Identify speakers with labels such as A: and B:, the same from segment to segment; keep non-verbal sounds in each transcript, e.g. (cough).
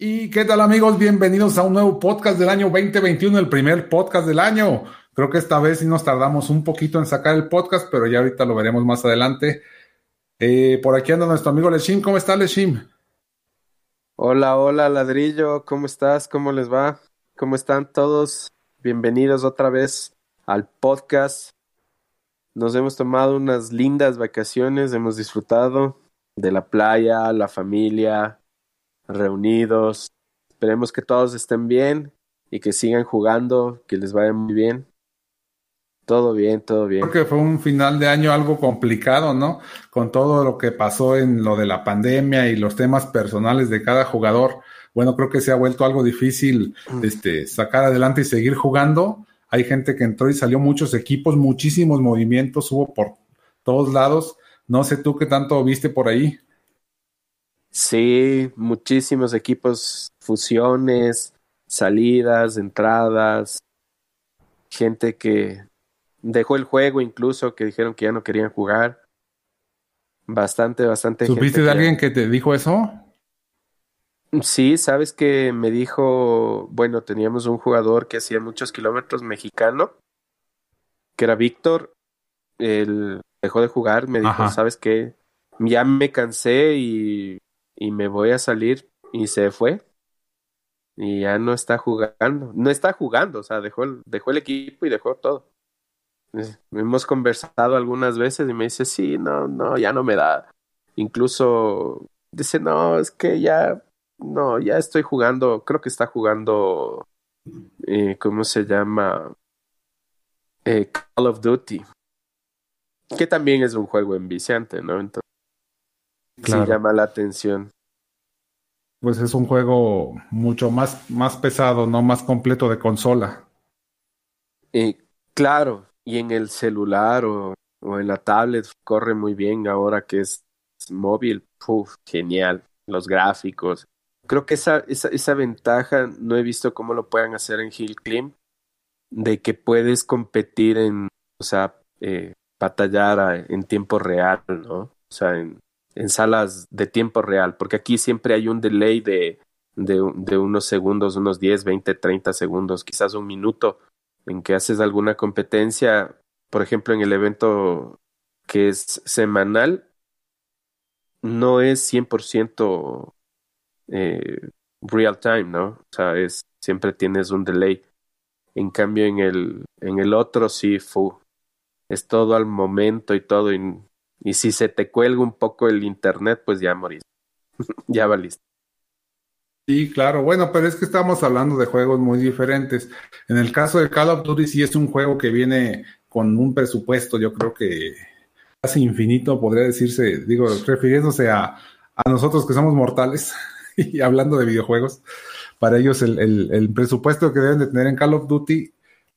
A: ¿Y qué tal amigos? Bienvenidos a un nuevo podcast del año 2021, el primer podcast del año. Creo que esta vez sí nos tardamos un poquito en sacar el podcast, pero ya ahorita lo veremos más adelante. Eh, por aquí anda nuestro amigo Leshim. ¿Cómo está Leshim?
B: Hola, hola ladrillo, ¿cómo estás? ¿Cómo les va? ¿Cómo están todos? Bienvenidos otra vez al podcast. Nos hemos tomado unas lindas vacaciones, hemos disfrutado de la playa, la familia, reunidos. Esperemos que todos estén bien y que sigan jugando, que les vaya muy bien. Todo bien, todo bien.
A: Creo que fue un final de año algo complicado, ¿no? Con todo lo que pasó en lo de la pandemia y los temas personales de cada jugador. Bueno, creo que se ha vuelto algo difícil mm. este, sacar adelante y seguir jugando. Hay gente que entró y salió muchos equipos, muchísimos movimientos hubo por todos lados. No sé tú qué tanto viste por ahí.
B: Sí, muchísimos equipos, fusiones, salidas, entradas, gente que dejó el juego incluso, que dijeron que ya no querían jugar. Bastante, bastante.
A: ¿Supiste de alguien que te dijo eso?
B: Sí, sabes que me dijo, bueno, teníamos un jugador que hacía muchos kilómetros mexicano, que era Víctor, él dejó de jugar, me dijo, ¿sabes qué? Ya me cansé y y me voy a salir y se fue y ya no está jugando, no está jugando, o sea, dejó el, dejó el equipo y dejó todo. Hemos conversado algunas veces y me dice, sí, no, no, ya no me da. Incluso dice, no, es que ya, no, ya estoy jugando, creo que está jugando, eh, ¿cómo se llama? Eh, Call of Duty, que también es un juego enviciante, ¿no? Entonces, sí llama la atención.
A: Pues es un juego mucho más, más pesado, no más completo de consola.
B: Eh, claro, y en el celular o, o, en la tablet corre muy bien ahora que es, móvil. Uf, genial, los gráficos. Creo que esa, esa, esa ventaja no he visto cómo lo puedan hacer en Hill Climb, de que puedes competir en, o sea, eh, batallar en tiempo real, ¿no? O sea, en, en salas de tiempo real, porque aquí siempre hay un delay de, de, unos segundos, unos 10, 20, 30 segundos, quizás un minuto, en que haces alguna competencia, por ejemplo, en el evento que es semanal, no es 100% eh, real time, ¿no? O sea, es, siempre tienes un delay. En cambio, en el, en el otro sí, fu, es todo al momento y todo, y y si se te cuelga un poco el internet, pues ya morís. (laughs) ya valiste.
A: Sí, claro. Bueno, pero es que estamos hablando de juegos muy diferentes. En el caso de Call of Duty sí es un juego que viene con un presupuesto, yo creo que casi infinito, podría decirse, digo, refiriéndose a, a nosotros que somos mortales (laughs) y hablando de videojuegos, para ellos el, el, el, presupuesto que deben de tener en Call of Duty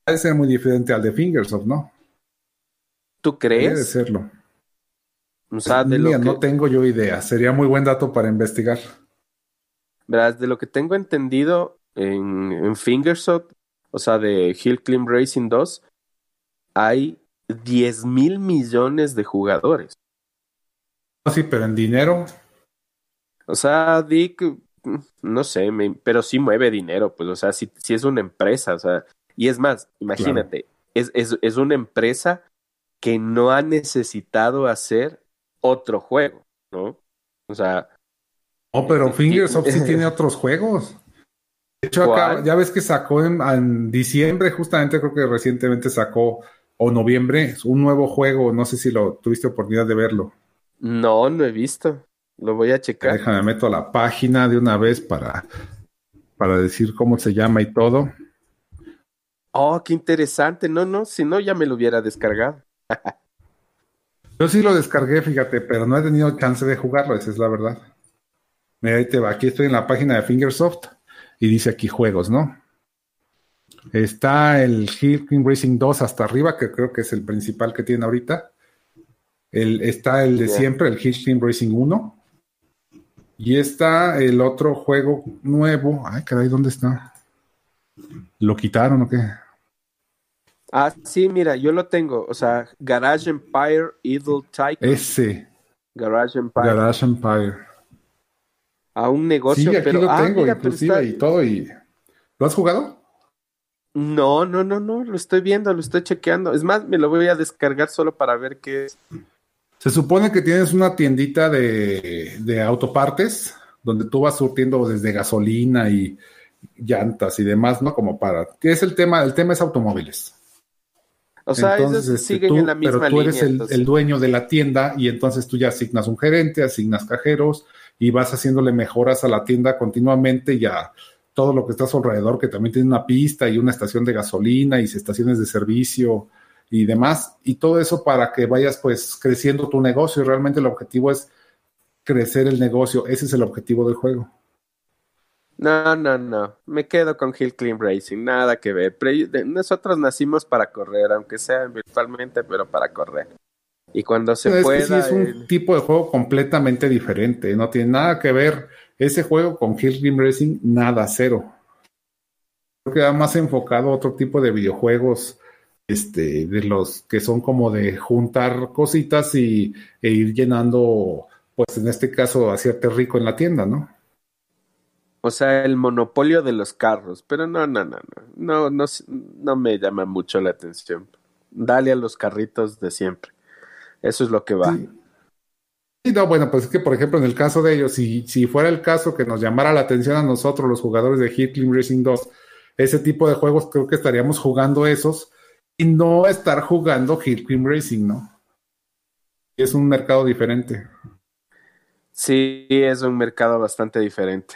A: debe ser muy diferente al de Fingersoft, ¿no?
B: ¿Tú crees?
A: Debe serlo. O sea, de lo que... no tengo yo idea. Sería muy buen dato para investigar.
B: Verás, de lo que tengo entendido en, en Fingershot, o sea, de Hill Climb Racing 2, hay 10 mil millones de jugadores.
A: Sí, pero en dinero.
B: O sea, Dick, no sé, pero sí mueve dinero, pues, o sea, si, si es una empresa, o sea, y es más, imagínate, es, es, es una empresa que no ha necesitado hacer otro juego, ¿no? O sea.
A: No, pero Fingersoft sí (laughs) tiene otros juegos. De hecho, acá, ya ves que sacó en, diciembre, justamente creo que recientemente sacó, o noviembre, un nuevo juego. No sé si lo tuviste oportunidad de verlo.
B: No, no he visto. Lo voy a checar.
A: Déjame, meto a la página de una vez para, para decir cómo se llama y todo.
B: Oh, qué interesante. No, no, si no, ya me lo hubiera descargado. (laughs)
A: Yo sí lo descargué, fíjate, pero no he tenido chance de jugarlo, esa es la verdad. Mira, ahí te va. Aquí estoy en la página de Fingersoft y dice aquí juegos, ¿no? Está el Hill King Racing 2 hasta arriba, que creo que es el principal que tiene ahorita. El, está el de siempre, el Hill King Racing 1. Y está el otro juego nuevo. Ay, caray, ¿dónde está? ¿Lo quitaron o qué?
B: Ah, sí, mira, yo lo tengo. O sea, Garage Empire Idle Tycoon.
A: Ese.
B: Garage Empire.
A: Garage Empire.
B: A un negocio,
A: sí, aquí
B: pero.
A: lo
B: ah,
A: tengo,
B: mira,
A: inclusive, y todo. Y... ¿Lo has jugado?
B: No, no, no, no, lo estoy viendo, lo estoy chequeando. Es más, me lo voy a descargar solo para ver qué es.
A: Se supone que tienes una tiendita de, de autopartes donde tú vas surtiendo desde gasolina y llantas y demás, ¿no? Como para. ¿Qué es el tema? El tema es automóviles.
B: O sea,
A: Entonces,
B: ellos
A: este,
B: siguen
A: tú-
B: en la misma
A: pero tú eres el dueño de la tienda y entonces tú ya asignas un gerente, asignas cajeros y vas haciéndole mejoras a la tienda continuamente y a todo lo que está a su alrededor, que también tiene una pista y una estación de gasolina y estaciones de servicio y demás. Y todo eso para que vayas pues creciendo tu negocio y realmente el objetivo es crecer el negocio. Ese es el objetivo del juego.
B: No, no, no. Me quedo con Hill Clean Racing. Nada que ver. Nosotros nacimos para correr, aunque sea virtualmente, pero para correr. Y cuando se
A: es que
B: pueda.
A: sí es un tipo de juego completamente diferente. No tiene nada que ver ese juego con Hill Climb Racing, nada, cero. Creo que va más enfocado a otro tipo de videojuegos, este, de los que son como de juntar cositas y, e ir llenando, pues en este caso, hacerte rico en la tienda, ¿no?
B: O sea, el monopolio de los carros. Pero no, no, no, no. No, no, me llama mucho la atención. Dale a los carritos de siempre. Eso es lo que va.
A: Sí. Sí, no, bueno, pues es que, por ejemplo, en el caso de ellos, si, si fuera el caso que nos llamara la atención a nosotros, los jugadores de Hit Climb Racing 2, ese tipo de juegos, creo que estaríamos jugando esos y no estar jugando Hit Climb Racing, ¿no? Es un mercado diferente.
B: Sí, es un mercado bastante diferente.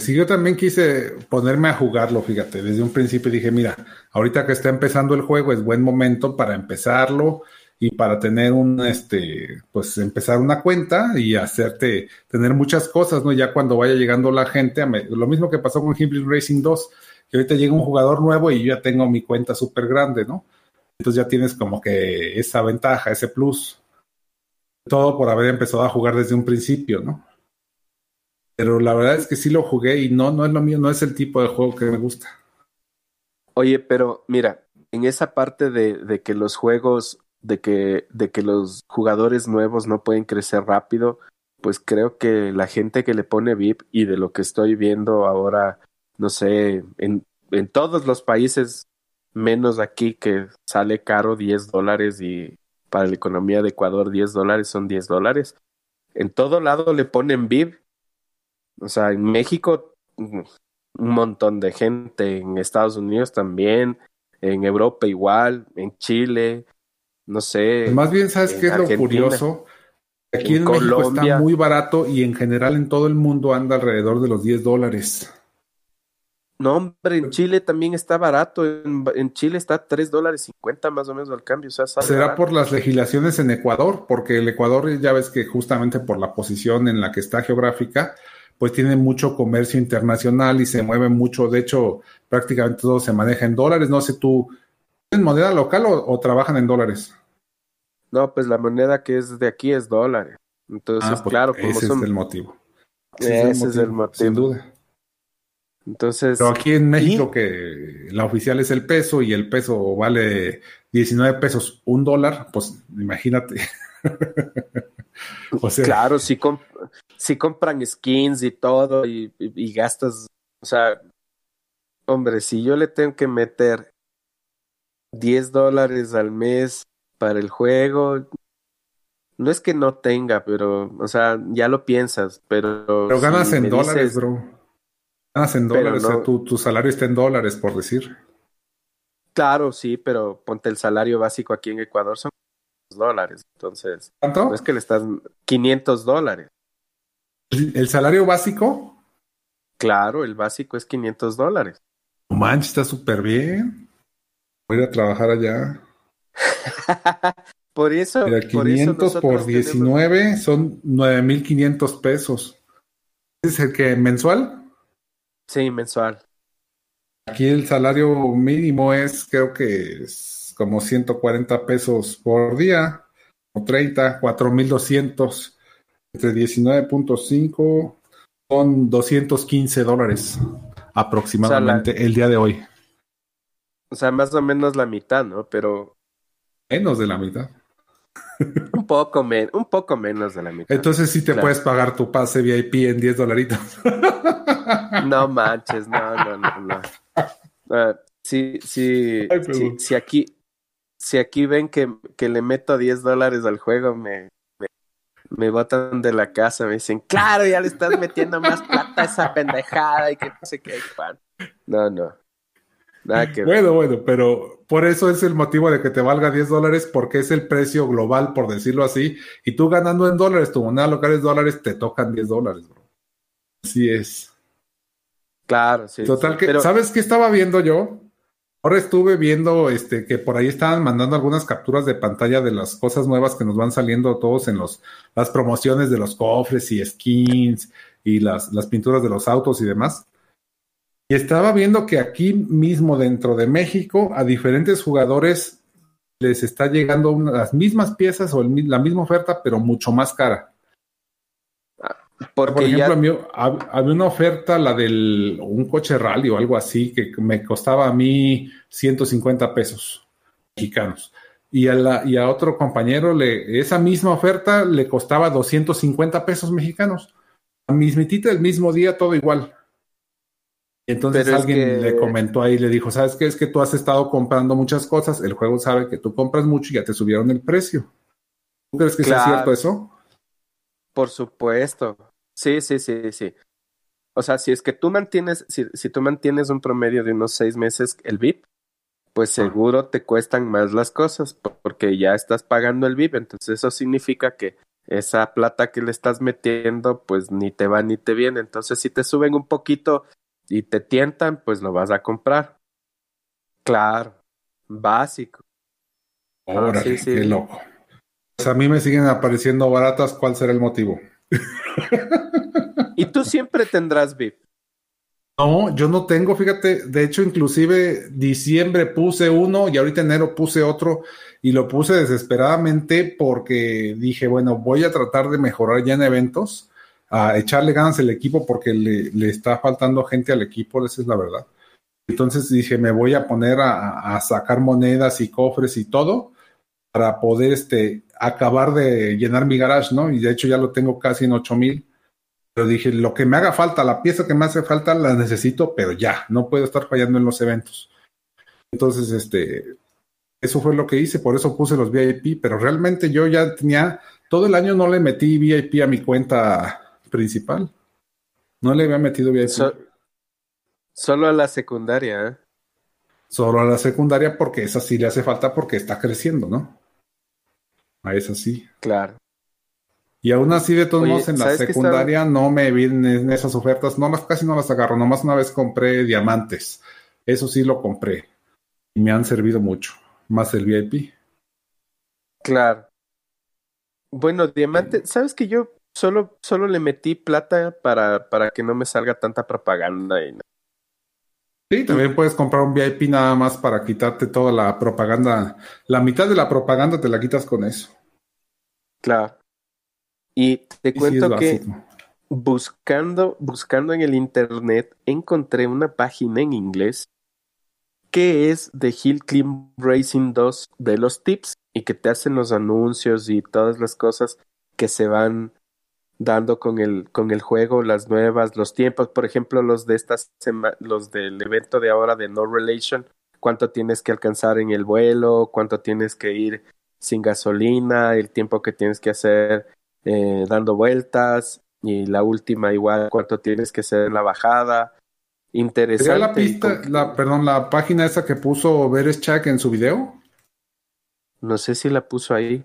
A: Si yo también quise ponerme a jugarlo, fíjate, desde un principio dije, mira, ahorita que está empezando el juego es buen momento para empezarlo y para tener un, este, pues empezar una cuenta y hacerte, tener muchas cosas, ¿no? Ya cuando vaya llegando la gente, lo mismo que pasó con Hibrid Racing 2, que ahorita llega un jugador nuevo y yo ya tengo mi cuenta súper grande, ¿no? Entonces ya tienes como que esa ventaja, ese plus. Todo por haber empezado a jugar desde un principio, ¿no? Pero la verdad es que sí lo jugué y no, no es lo mío, no es el tipo de juego que me gusta.
B: Oye, pero mira, en esa parte de, de que los juegos, de que, de que los jugadores nuevos no pueden crecer rápido, pues creo que la gente que le pone VIP y de lo que estoy viendo ahora, no sé, en, en todos los países, menos aquí que sale caro 10 dólares y para la economía de Ecuador 10 dólares son 10 dólares. En todo lado le ponen VIP. O sea, en México un montón de gente, en Estados Unidos también, en Europa igual, en Chile, no sé.
A: Más bien, ¿sabes qué es lo curioso? Aquí en,
B: en
A: México
B: Colombia.
A: está muy barato y en general en todo el mundo anda alrededor de los 10 dólares.
B: No, hombre, en Chile también está barato. En, en Chile está 3 dólares 50 más o menos al cambio. O sea,
A: Será
B: barato.
A: por las legislaciones en Ecuador, porque el Ecuador ya ves que justamente por la posición en la que está geográfica, pues tiene mucho comercio internacional y se mueve mucho. De hecho, prácticamente todo se maneja en dólares. No sé tú, ¿tienen moneda local o, o trabajan en dólares?
B: No, pues la moneda que es de aquí es dólares. Entonces,
A: Ah, pues
B: claro, como
A: ese
B: son.
A: es el motivo.
B: Ese es el motivo.
A: Sin duda.
B: Entonces,
A: Pero aquí en México, que la oficial es el peso y el peso vale 19 pesos un dólar, pues imagínate. (laughs) o sea,
B: claro, comp- si compran skins y todo y, y- y gastas, o sea, hombre, si yo le tengo que meter 10 dólares al mes para el juego, no es que no tenga, pero, o sea, ya lo piensas, pero...
A: pero ganas
B: si
A: en dólares,
B: dices-
A: bro. Ganas en dólares, o sea,
B: no-
A: tu, tu salario está en dólares, por decir.
B: Claro, sí, pero ponte el salario básico aquí en Ecuador son dólares, entonces,
A: ¿Cuánto?
B: no es que le estás 500 dólares.
A: ¿El salario básico?
B: Claro, el básico es 500 dólares.
A: No manches, está súper bien. Voy a ir a trabajar allá. (laughs)
B: por eso,
A: Mira,
B: por eso
A: 500 por
B: tenemos-
A: 19 son 9,500 pesos. ¿Es el que mensual?
B: Sí, mensual.
A: Aquí el salario mínimo es, creo que es como 140 pesos por día, o 30, 4.200, entre 19.5 son 215 dólares aproximadamente el día de hoy.
B: O sea, más o menos la mitad, ¿no? Pero...
A: Menos de la mitad.
B: un, poco un poco menos de la mitad.
A: Entonces sí te puedes pagar tu pase VIP en 10 dolaritos.
B: no manches, no, no, no, no. Uh, si, si, si, aquí, si aquí ven que, que le meto 10 dólares al juego, me, me, botan de la casa, me dicen, claro, ya le estás metiendo más plata a esa pendejada y que no sé qué, pan. No, no. Nada que
A: bueno, bueno, pero por eso es el motivo de que te valga 10 dólares, porque es el precio global, por decirlo así, y tú ganando en dólares, tu moneda local es dólares, te tocan 10 dólares, bro. Así es.
B: Claro, sí.
A: Total, que, ¿sabes qué estaba viendo yo? Ahora estuve viendo este, que por ahí estaban mandando algunas capturas de pantalla de las cosas nuevas que nos van saliendo todos en los, las promociones de los cofres y skins y las, las pinturas de los autos y demás. Y estaba viendo que aquí mismo dentro de México a diferentes jugadores les está llegando las mismas piezas o la misma oferta, pero mucho más cara. Por ejemplo, había una oferta, la del un coche rally o algo así, que me costaba a mí 150 pesos mexicanos. Y a, la, y a otro compañero, le, esa misma oferta le costaba 250 pesos mexicanos. A mismitita el mismo día, todo igual. Entonces alguien le comentó ahí, le dijo, ¿sabes qué? Es que tú has estado comprando muchas cosas, el juego sabe que tú compras mucho y ya te subieron el precio. ¿Tú crees que es cierto eso?
B: Por supuesto. Sí, sí, sí, sí. O sea, si es que tú mantienes, si, si tú mantienes un promedio de unos seis meses el VIP, pues seguro te cuestan más las cosas porque ya estás pagando el VIP. Entonces eso significa que esa plata que le estás metiendo, pues ni te va ni te viene. Entonces si te suben un poquito y te tientan, pues lo vas a comprar. Claro, básico.
A: Ahora, sí, qué loco. Pues a mí me siguen apareciendo baratas, ¿cuál será el motivo?
B: Y tú siempre tendrás VIP.
A: No, yo no tengo, fíjate, de hecho, inclusive diciembre puse uno y ahorita enero puse otro y lo puse desesperadamente porque dije, bueno, voy a tratar de mejorar ya en eventos, a echarle ganas al equipo porque le, le está faltando gente al equipo, esa es la verdad. Entonces dije, me voy a poner a, a sacar monedas y cofres y todo para poder este, acabar de llenar mi garage, ¿no? Y de hecho ya lo tengo casi en 8000. Pero dije, lo que me haga falta, la pieza que me hace falta, la necesito, pero ya, no puedo estar fallando en los eventos. Entonces, este, eso fue lo que hice, por eso puse los VIP, pero realmente yo ya tenía, todo el año no le metí VIP a mi cuenta principal. No le había metido VIP.
B: solo a la secundaria, ¿eh?
A: Solo a la secundaria porque esa sí le hace falta porque está creciendo, ¿no? A esa sí.
B: Claro.
A: Y aún así, de todos modos, en la secundaria no me vienen esas ofertas, no las casi no las agarro, nomás una vez compré diamantes. Eso sí lo compré. Y me han servido mucho. Más el VIP.
B: Claro. Bueno, diamante, sabes que yo solo, solo le metí plata para, para que no me salga tanta propaganda y
A: Sí, también puedes comprar un VIP nada más para quitarte toda la propaganda. La mitad de la propaganda te la quitas con eso.
B: Claro. Y te cuento que buscando, buscando en el internet encontré una página en inglés que es de Hill Climb Racing 2 de los tips y que te hacen los anuncios y todas las cosas que se van dando con el, con el juego, las nuevas, los tiempos, por ejemplo, los de estas los del evento de ahora de No Relation, cuánto tienes que alcanzar en el vuelo, cuánto tienes que ir sin gasolina, el tiempo que tienes que hacer eh, dando vueltas, y la última igual cuánto tienes que hacer en la bajada. Interesante.
A: la pista, la, perdón, la página esa que puso Bereschak en su video?
B: No sé si la puso ahí.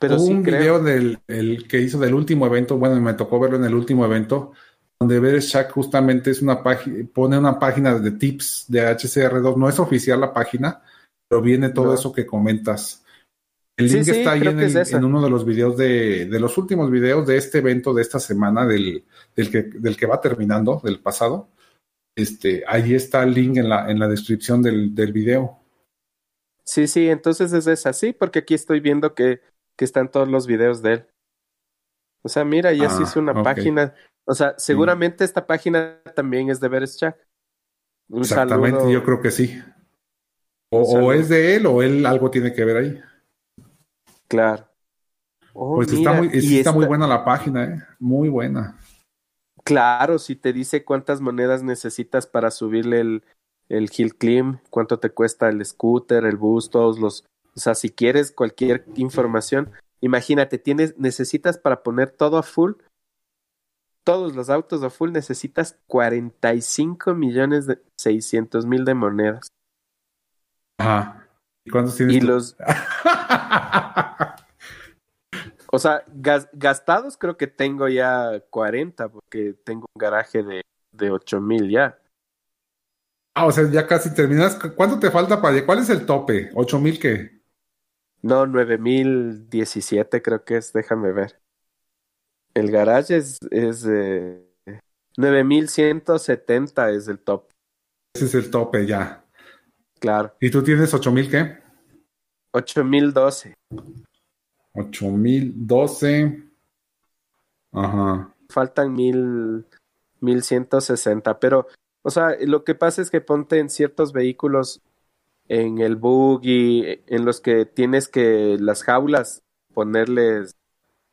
A: Pero Hubo un video del el que hizo del último evento, bueno, me tocó verlo en el último evento, donde Bereschak justamente es una página, pone una página de tips de HCR2, no es oficial la página, pero viene todo eso que comentas. El link está ahí en, uno de los videos de, de, los últimos videos de este evento de esta semana, del, del, que, del que va terminando, del pasado. este, ahí está el link en la, en la descripción del, del video.
B: Sí, sí, entonces es así, porque aquí estoy viendo que, que están todos los videos de él. O sea, mira, ya se ah, hizo una página. O sea, seguramente esta página también es de Bereschak.
A: Exactamente, yo creo que sí. O, es de él o él algo tiene que ver ahí.
B: Claro.
A: Oh, pues está, muy, está muy buena la página, ¿eh? Muy buena.
B: Claro, si te dice cuántas monedas necesitas para subirle el, el Hill Climb, cuánto te cuesta el scooter, el bus, todos los... O sea, si quieres cualquier información, imagínate, tienes, necesitas para poner todo a full, todos los autos a full necesitas 45 millones de 600 mil de monedas.
A: Ajá. ¿Y cuántos tienes?
B: Y los... (laughs) o sea, gastados creo que tengo ya 40 porque tengo un garaje de, de 8 mil ya.
A: Ah, o sea, ya casi terminas. ¿Cuánto te falta para... ¿Cuál es el tope? ¿8 mil qué?
B: No, 9017 creo que es, déjame ver. El garage es, es eh, 9170 es el top.
A: Ese es el tope ya.
B: Claro.
A: ¿Y tú tienes 8000 qué?
B: 8012.
A: 8012. Ajá.
B: Faltan mil, 1160, pero, o sea, lo que pasa es que ponte en ciertos vehículos en el buggy, en los que tienes que las jaulas ponerles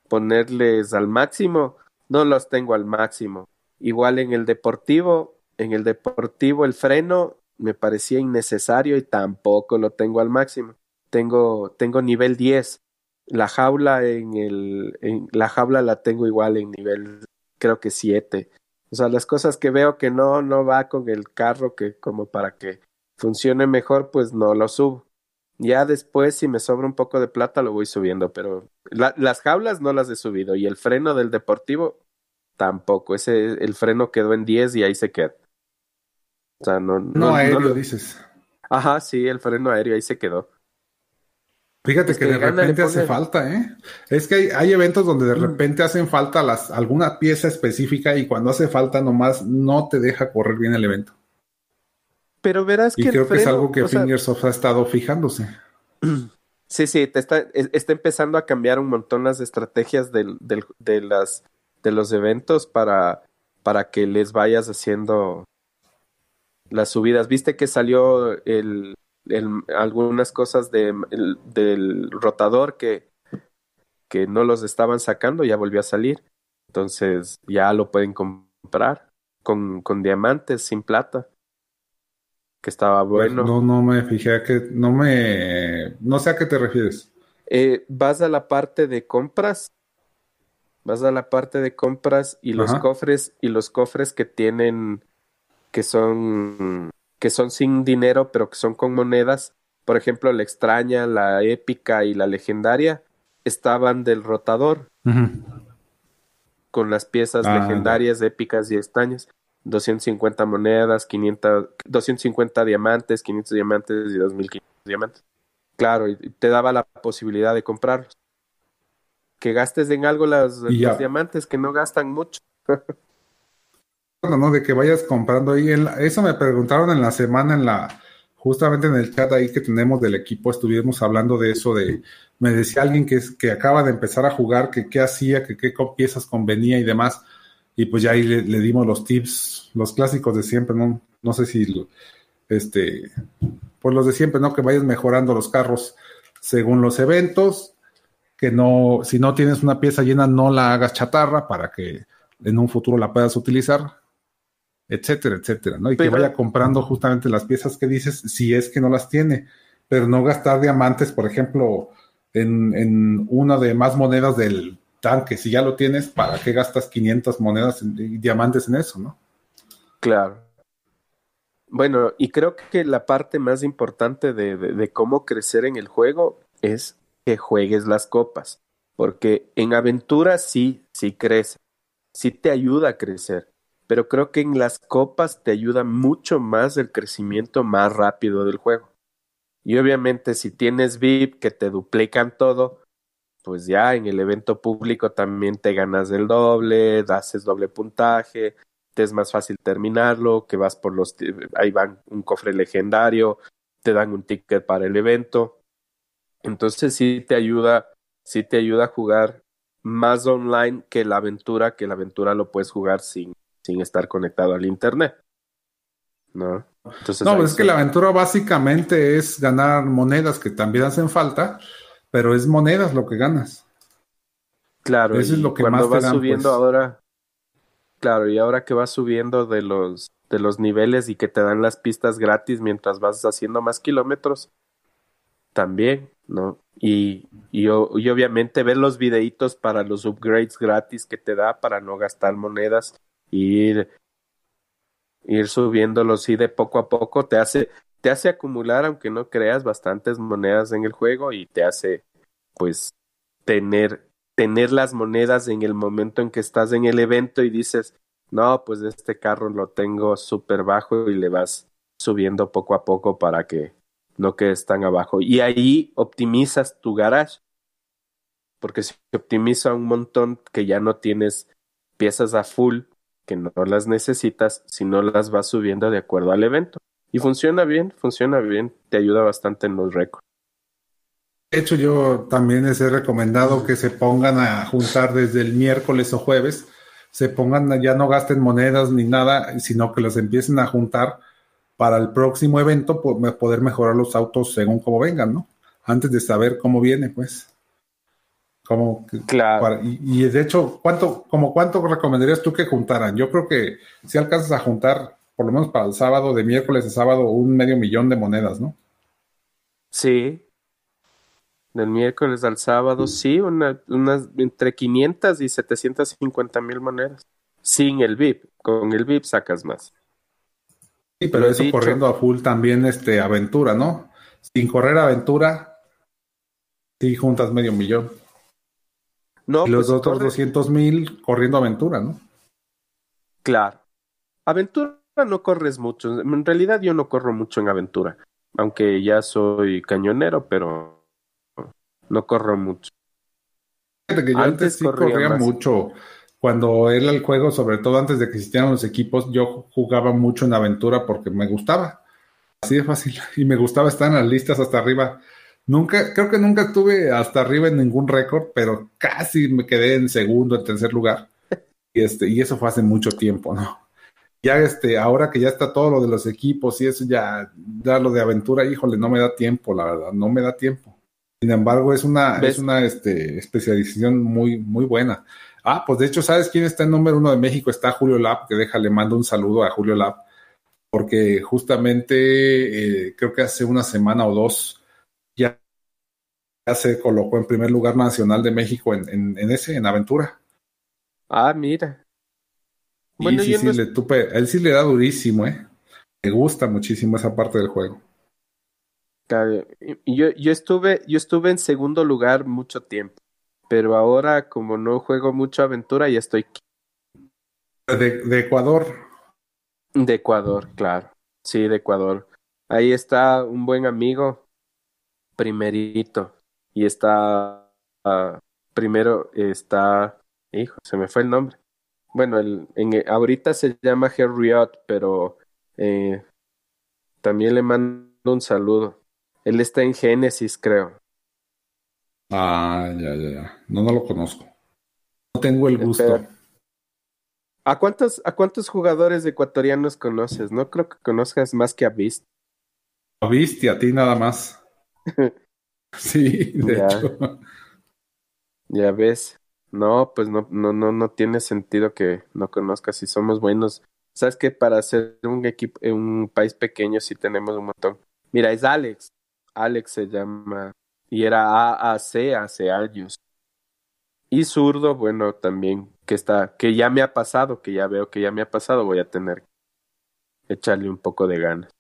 B: ponerles al máximo, no los tengo al máximo. Igual en el deportivo, en el deportivo el freno me parecía innecesario y tampoco lo tengo al máximo. Tengo tengo nivel 10. La jaula en el la jaula la tengo igual en nivel creo que 7. O sea, las cosas que veo que no no va con el carro que como para que funcione mejor, pues no lo subo. Ya después, si me sobra un poco de plata, lo voy subiendo, pero las jaulas no las he subido y el freno del deportivo tampoco. Ese, el freno quedó en 10 y ahí se queda. O sea, no.
A: No, aéreo, dices.
B: Ajá, sí, el freno aéreo ahí se quedó.
A: Fíjate que, de repente hace falta, ¿eh? Es que hay, hay eventos donde de mm. repente hacen falta las, alguna pieza específica y cuando hace falta nomás no te deja correr bien el evento.
B: Pero verás
A: que. creo que es algo que Fingersoft ha estado fijándose. (clears throat)
B: Sí, sí, te está, está empezando a cambiar un montón las estrategias del, de, las, de los eventos para, para que les vayas haciendo las subidas. Viste que salió el, algunas cosas de, del rotador que, que no los estaban sacando, ya volvió a salir. Entonces ya lo pueden comprar con, con diamantes, sin plata que estaba bueno.
A: No, no me fijé que no me, no sé a qué te refieres.
B: Eh, vas a la parte de compras, vas a la parte de compras y los cofres y los cofres que tienen, que son, que son sin dinero pero que son con monedas. Por ejemplo, la extraña, la épica y la legendaria estaban del rotador. Con las piezas ah, legendarias, épicas y extrañas. 250 monedas, 500, 250 diamantes, 500 diamantes y 2500 diamantes. Claro, y te daba la posibilidad de comprarlos. Que gastes en algo las, los diamantes, que no gastan mucho. (laughs)
A: no, no, de que vayas comprando ahí. eso me preguntaron en la semana, en la justamente en el chat ahí que tenemos del equipo, estuvimos hablando de eso, de me decía alguien que, que acaba de empezar a jugar, que qué hacía, que qué piezas convenía y demás y pues ya ahí le, dimos los tips, los clásicos de siempre, ¿no? No sé si, este, pues los de siempre, ¿no? Que vayas mejorando los carros según los eventos, que no, si no tienes una pieza llena, no la hagas chatarra para que en un futuro la puedas utilizar, etcétera, etcétera, ¿no? Y que vaya comprando justamente las piezas que dices, si es que no las tiene, pero no gastar diamantes, por ejemplo, en, en una de más monedas del tanque, si ya lo tienes, ¿para qué gastas 500 monedas y diamantes en eso, no?
B: Claro. Bueno, y creo que la parte más importante de, cómo crecer en el juego es que juegues las copas, porque en aventura sí, sí crece, sí te ayuda a crecer, pero creo que en las copas te ayuda mucho más el crecimiento más rápido del juego. Y obviamente si tienes VIP que te duplican todo, pues ya en el evento público también te ganas el doble, haces doble puntaje, te es más fácil terminarlo, que vas por los, ahí van un cofre legendario, te dan un ticket para el evento. Entonces sí te ayuda, sí te ayuda a jugar más online que la aventura, que la aventura lo puedes jugar sin, sin estar conectado al internet. ¿No?
A: Entonces, no, es que la aventura básicamente es ganar monedas que también hacen falta, pero es monedas lo que ganas.
B: Claro, eso es lo que cuando más vas subiendo pues. ahora, claro, y ahora que vas subiendo de los de los niveles y que te dan las pistas gratis mientras vas haciendo más kilómetros, también, ¿no? Y, y, obviamente ver los videitos para los upgrades gratis que te da para no gastar monedas y ir, ir subiéndolos y de poco a poco te hace, te hace acumular, aunque no creas, bastantes monedas en el juego y te hace pues tener, tener las monedas en el momento en que estás en el evento y dices, no, pues este carro lo tengo súper bajo y le vas subiendo poco a poco para que no que tan abajo. Y ahí optimizas tu garage. Porque si optimiza un montón que ya no tienes piezas a full, que no las necesitas, si no las vas subiendo de acuerdo al evento. Y funciona bien, funciona bien, te ayuda bastante en los récords.
A: De hecho, yo también les he recomendado que se pongan a juntar desde el miércoles o jueves, se pongan, ya no gasten monedas ni nada, sino que los empiecen a juntar para el próximo evento poder mejorar los autos según como vengan, ¿no? Antes de saber cómo viene, pues. Como, claro. y, de hecho, ¿cuánto, como cuánto recomendarías tú que juntaran? Yo creo que si alcanzas a juntar, por lo menos para el sábado, de miércoles a sábado, un medio millón de monedas, ¿no?
B: Sí. Del miércoles al sábado, sí, una, unas entre 500 y 750 mil monedas. Sin el VIP. Con el VIP sacas más.
A: Sí, pero eso corriendo a full también este aventura, ¿no? Sin correr aventura, sí juntas medio millón. No, y los pues, otros 200 mil corriendo aventura, ¿no?
B: Claro. Aventura no corres mucho. En realidad yo no corro mucho en aventura. Aunque ya soy cañonero, pero no corro mucho.
A: Que yo antes, sí corría mucho cuando era el juego, sobre todo antes de que existieran los equipos, yo jugaba mucho en aventura porque me gustaba. Así de fácil. (laughs) Y me gustaba estar en las listas hasta arriba. Nunca, creo que nunca estuve hasta arriba en ningún récord, pero casi me quedé en segundo, en tercer lugar. Y este, y eso fue hace mucho tiempo, ¿no? Ya este, ahora que ya está todo lo de los equipos y eso ya, ya lo de aventura, híjole, no me da tiempo, la verdad, no me da tiempo. Sin embargo, es una, es una este, especialización muy, muy buena. Ah, pues de hecho, ¿sabes quién está en número uno de México? Está Julio Lab, que deja, le mando un saludo a Julio Lab, porque justamente eh, creo que hace una semana o dos ya, se colocó en primer lugar nacional de México en, ese, en Aventura.
B: Ah, mira.
A: Bueno, sí, sí, le tupe, él sí le da durísimo, ¿eh? Me gusta muchísimo esa parte del juego.
B: Yo, yo, estuve, yo estuve en segundo lugar mucho tiempo pero ahora como no juego mucho aventura ya estoy
A: de, Ecuador.
B: De Ecuador claro. Sí de Ecuador. Ahí está un buen amigo primerito y está ah, primero está hijo se me fue el nombre bueno el, en, ahorita se llama Herriot pero eh, también le mando un saludo él está en Génesis creo
A: Ah, ya, ya, ya. No, no lo conozco. No tengo el gusto.
B: ¿A cuántos, ¿A cuántos jugadores ecuatorianos conoces? No creo que conozcas más que a Beast.
A: A Beast y a ti nada más. (laughs) (laughs) sí, de hecho.
B: Ya ves. No, pues no, no, no, no tiene sentido que no conozcas si somos buenos. Sabes que para ser un equipo, un país pequeño sí tenemos un montón. Mira, es Alex. Alex se llama y era AAC hace años. Y zurdo, bueno, también que está, que ya me ha pasado, que ya veo que ya me ha pasado, voy a tener que echarle un poco de ganas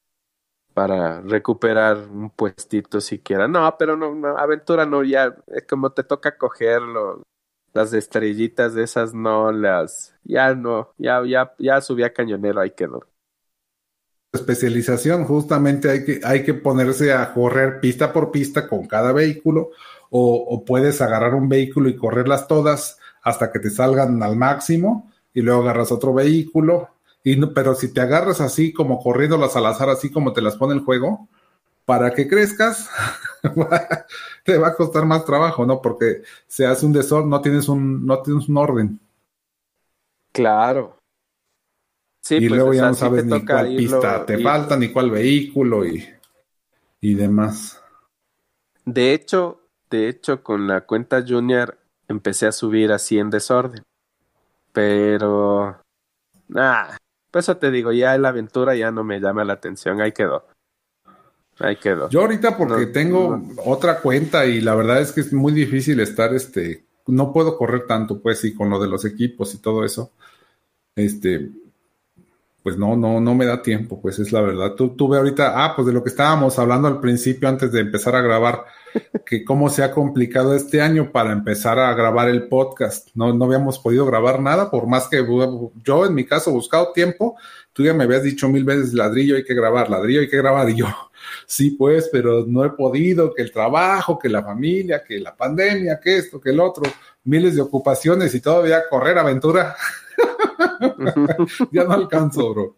B: para recuperar un puestito siquiera. No, pero no, no aventura no, ya es como te toca cogerlo. Las estrellitas de esas no las, ya no, ya, ya, ya subí a cañonero, ahí quedó.
A: Especialización, justamente hay que, hay que ponerse a correr pista por pista con cada vehículo o, puedes agarrar un vehículo y correrlas todas hasta que te salgan al máximo y luego agarras otro vehículo Y no, pero si te agarras así como corriéndolas al azar, así como te las pone el juego, para que crezcas, (laughs) te va a costar más trabajo, ¿no? Porque se hace un desorden, no tienes un, no tienes un orden.
B: Claro.
A: Sí, y pues, luego ya no sabes ni cuál pista te falta, ni cuál vehículo y, y demás.
B: De hecho, de hecho, con la cuenta Junior empecé a subir así en desorden. Pero. Ah, pues eso te digo, ya la aventura ya no me llama la atención, ahí quedó. Ahí quedó.
A: Yo ahorita porque tengo otra cuenta y la verdad es que es muy difícil estar, este, no puedo correr tanto, pues, y con lo de los equipos y todo eso. Este, pues no, no, no me da tiempo, pues es la verdad. Tú, tuve ahorita, ah, pues de lo que estábamos hablando al principio antes de empezar a grabar, (laughs) que cómo se ha complicado este año para empezar a grabar el podcast. No, no habíamos podido grabar nada, por más que yo en mi caso buscado tiempo, tú ya me habías dicho mil veces ladrillo hay que grabar, ladrillo hay que grabar, y yo, sí, pues, pero no he podido, que el trabajo, que la familia, que la pandemia, que esto, que el otro, miles de ocupaciones y todavía correr aventura. (laughs) ya no alcanzo, bro.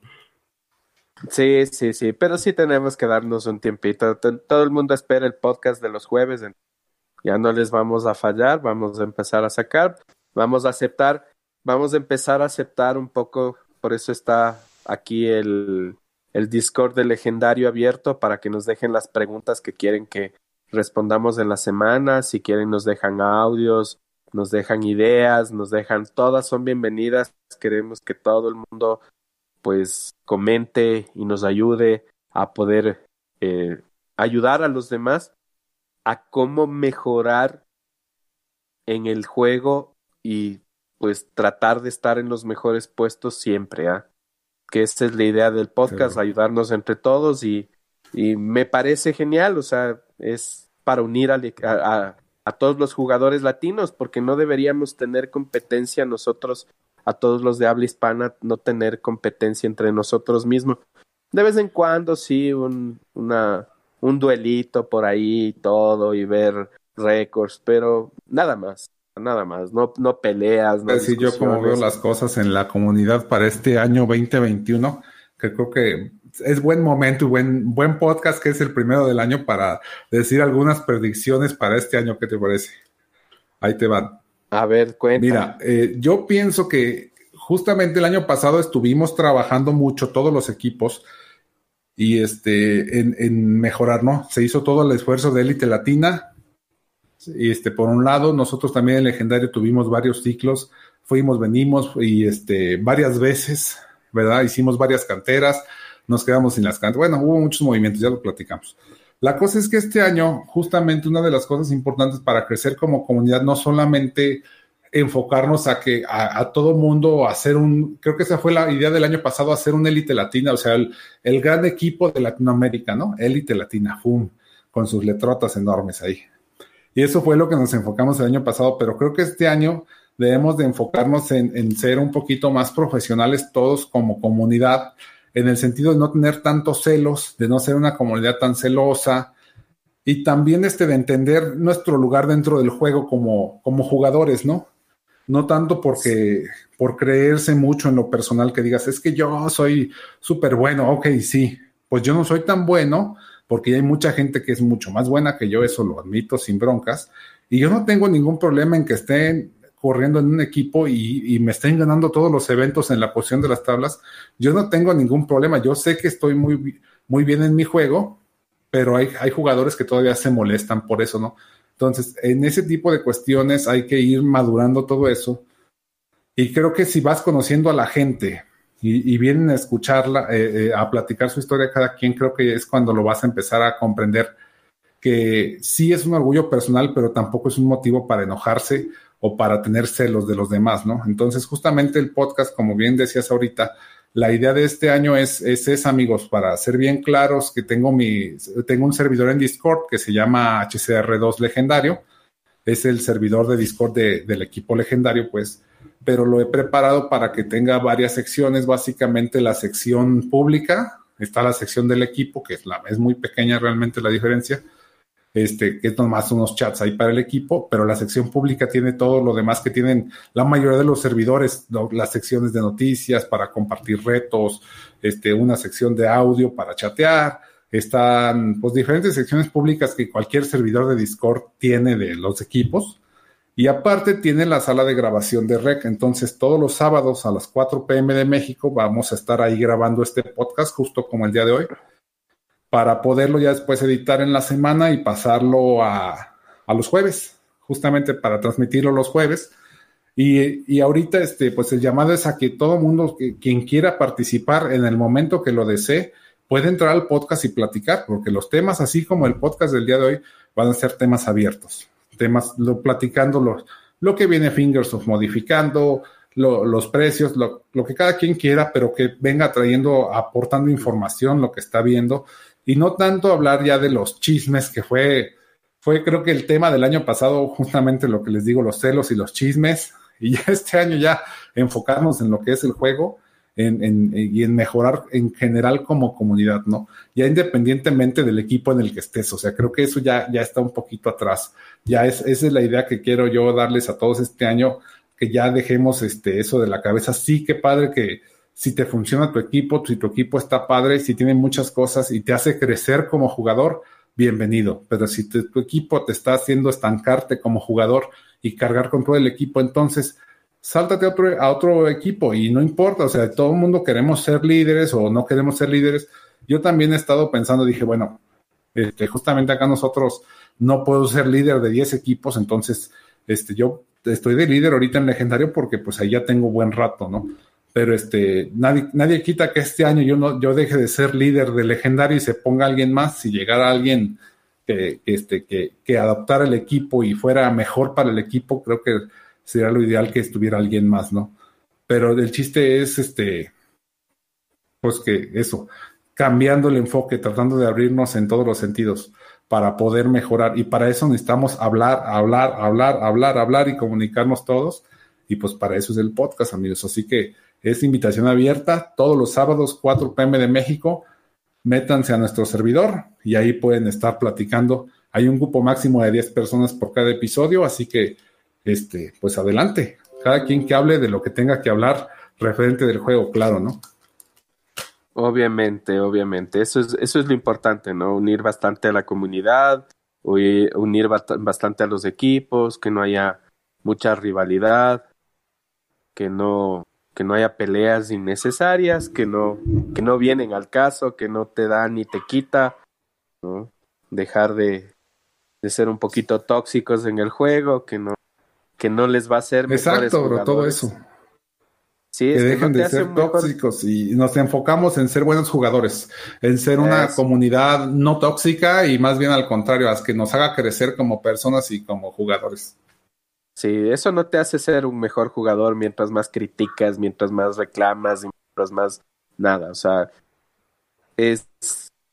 B: Sí, sí, sí, pero sí tenemos que darnos un tiempito. Todo el mundo espera el podcast de los jueves. Ya no les vamos a fallar, vamos a empezar a sacar, vamos a aceptar, vamos a empezar a aceptar un poco, por eso está aquí el, el Discord de legendario abierto para que nos dejen las preguntas que quieren que respondamos en la semana, si quieren nos dejan audios, nos dejan ideas, nos dejan, todas son bienvenidas. Queremos que todo el mundo pues comente y nos ayude a poder eh, ayudar a los demás a cómo mejorar en el juego y pues tratar de estar en los mejores puestos siempre, ¿ah? Que esta es la idea del podcast, ayudarnos entre todos y, y, me parece genial, o sea, es para unir a, a todos los jugadores latinos, porque no deberíamos tener competencia nosotros, a todos los de habla hispana, no tener competencia entre nosotros mismos. De vez en cuando sí, un, una, un duelito por ahí y todo, y ver récords, pero nada más, nada más, no, no peleas. No
A: sí, yo como veo las cosas en la comunidad para este año 2021, que creo que es buen momento y buen, buen podcast que es el primero del año para decir algunas predicciones para este año. ¿Qué te parece? Ahí te van.
B: A ver, cuéntame.
A: Mira, eh, yo pienso que justamente el año pasado estuvimos trabajando mucho todos los equipos y este en, en mejorar, ¿no? Se hizo todo el esfuerzo de élite latina. Este, por un lado, nosotros también en Legendario tuvimos varios ciclos, fuimos, venimos y este, varias veces, ¿verdad? Hicimos varias canteras, nos quedamos sin las cantas. Bueno, hubo muchos movimientos, ya lo platicamos. La cosa es que este año, justamente una de las cosas importantes para crecer como comunidad, no solamente enfocarnos a que a, todo mundo hacer un, creo que esa fue la idea del año pasado, hacer un élite latina, o sea, el, el, gran equipo de Latinoamérica, ¿no? Élite latina, FUM, con sus letrotas enormes ahí. Y eso fue lo que nos enfocamos el año pasado, pero creo que este año debemos de enfocarnos en, ser un poquito más profesionales todos como comunidad, en el sentido de no tener tantos celos, de no ser una comunidad tan celosa y también este de entender nuestro lugar dentro del juego como, como jugadores, ¿no? No tanto porque por creerse mucho en lo personal que digas, es que yo soy súper bueno, ok, sí, pues yo no soy tan bueno porque hay mucha gente que es mucho más buena que yo, eso lo admito sin broncas, y yo no tengo ningún problema en que estén corriendo en un equipo y, me estén ganando todos los eventos en la posición de las tablas, yo no tengo ningún problema. Yo sé que estoy muy, muy bien en mi juego, pero hay, hay jugadores que todavía se molestan por eso, ¿no? Entonces, en ese tipo de cuestiones hay que ir madurando todo eso. Y creo que si vas conociendo a la gente y, vienen a escucharla, eh, eh, a platicar su historia cada quien, creo que es cuando lo vas a empezar a comprender que sí es un orgullo personal, pero tampoco es un motivo para enojarse o para tener celos de los demás, ¿no? Entonces, justamente el podcast, como bien decías ahorita, la idea de este año es, es, amigos, para ser bien claros, que tengo mi, tengo un servidor en Discord que se llama HCR2 Legendario, es el servidor de Discord del equipo legendario, pues, pero lo he preparado para que tenga varias secciones, básicamente la sección pública, está la sección del equipo, que es, la, es muy pequeña realmente la diferencia, este, que es nomás unos chats ahí para el equipo, pero la sección pública tiene todo lo demás que tienen la mayoría de los servidores, las secciones de noticias para compartir retos, este, una sección de audio para chatear, están pues diferentes secciones públicas que cualquier servidor de Discord tiene de los equipos. Y aparte tiene la sala de grabación de REC. Entonces, todos los sábados a las 4 pm de México vamos a estar ahí grabando este podcast, justo como el día de hoy para poderlo ya después editar en la semana y pasarlo a, los jueves, justamente para transmitirlo los jueves. Y, ahorita, este, pues el llamado es a que todo mundo, quien quiera participar en el momento que lo desee, puede entrar al podcast y platicar, porque los temas, así como el podcast del día de hoy, van a ser temas abiertos. Temas, lo, platicando lo, lo que viene Fingersoft modificando, los precios, lo, lo, que cada quien quiera, pero que venga trayendo, aportando información, lo que está viendo. Y no tanto hablar ya de los chismes, que fue, fue creo que el tema del año pasado, justamente lo que les digo, los celos y los chismes, y este año ya enfocarnos en lo que es el juego en, y en mejorar en general como comunidad, ¿no? Ya independientemente del equipo en el que estés, o sea, creo que eso ya, ya está un poquito atrás. Ya es, esa es la idea que quiero yo darles a todos este año, que ya dejemos este, eso de la cabeza. Sí, qué padre que, si te funciona tu equipo, si tu equipo está padre, si tiene muchas cosas y te hace crecer como jugador, bienvenido. Pero si tu equipo te está haciendo estancarte como jugador y cargar con todo el equipo, entonces sáltate a otro, a otro equipo y no importa, o sea, todo el mundo queremos ser líderes o no queremos ser líderes. Yo también he estado pensando, dije, bueno, este, justamente acá nosotros no puedo ser líder de 10 equipos, entonces este, yo estoy de líder ahorita en legendario porque pues ahí ya tengo buen rato, ¿no? pero este, nadie, nadie quita que este año yo, no, yo deje de ser líder de legendario y se ponga alguien más. Si llegara alguien que, este, que, que adaptara el equipo y fuera mejor para el equipo, creo que sería lo ideal que estuviera alguien más, ¿no? Pero el chiste es, este, pues que eso, cambiando el enfoque, tratando de abrirnos en todos los sentidos para poder mejorar. Y para eso necesitamos hablar, hablar, hablar, hablar, hablar y comunicarnos todos. Y pues para eso es el podcast, amigos. Así que es invitación abierta todos los sábados 4 pm de México. Métanse a nuestro servidor y ahí pueden estar platicando. Hay un grupo máximo de 10 personas por cada episodio, así que este, pues adelante. Cada quien que hable de lo que tenga que hablar referente del juego, claro, ¿no?
B: Obviamente, obviamente. Eso es, eso es lo importante, ¿no? Unir bastante a la comunidad, unir bastante a los equipos, que no haya mucha rivalidad, que no, que no haya peleas innecesarias, que no, que no vienen al caso, que no te da ni te quita, ¿no? Dejar de, de ser un poquito tóxicos en el juego, que no, que no les va a hacer
A: Exacto, bro, todo eso. Sí, que dejen de ser tóxicos y nos enfocamos en ser buenos jugadores, en ser una comunidad no tóxica y más bien al contrario, a que nos haga crecer como personas y como jugadores.
B: Sí, eso no te hace ser un mejor jugador mientras más criticas, mientras más reclamas, mientras más nada. O sea, es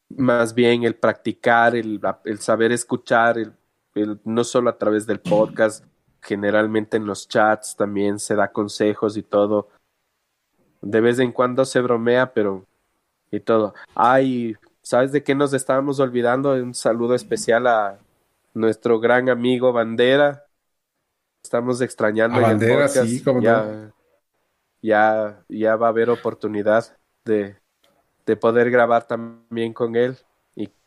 B: más bien el practicar, el, saber escuchar, el, no solo a través del podcast, generalmente en los chats también se da consejos y todo. De vez en cuando se bromea, pero y todo. Ay, ¿sabes de qué nos estábamos olvidando? Un saludo especial a nuestro gran amigo Bandera estamos extrañando.
A: bandera, sí, como
B: ya, ya, ya va a haber oportunidad de, de poder grabar también con él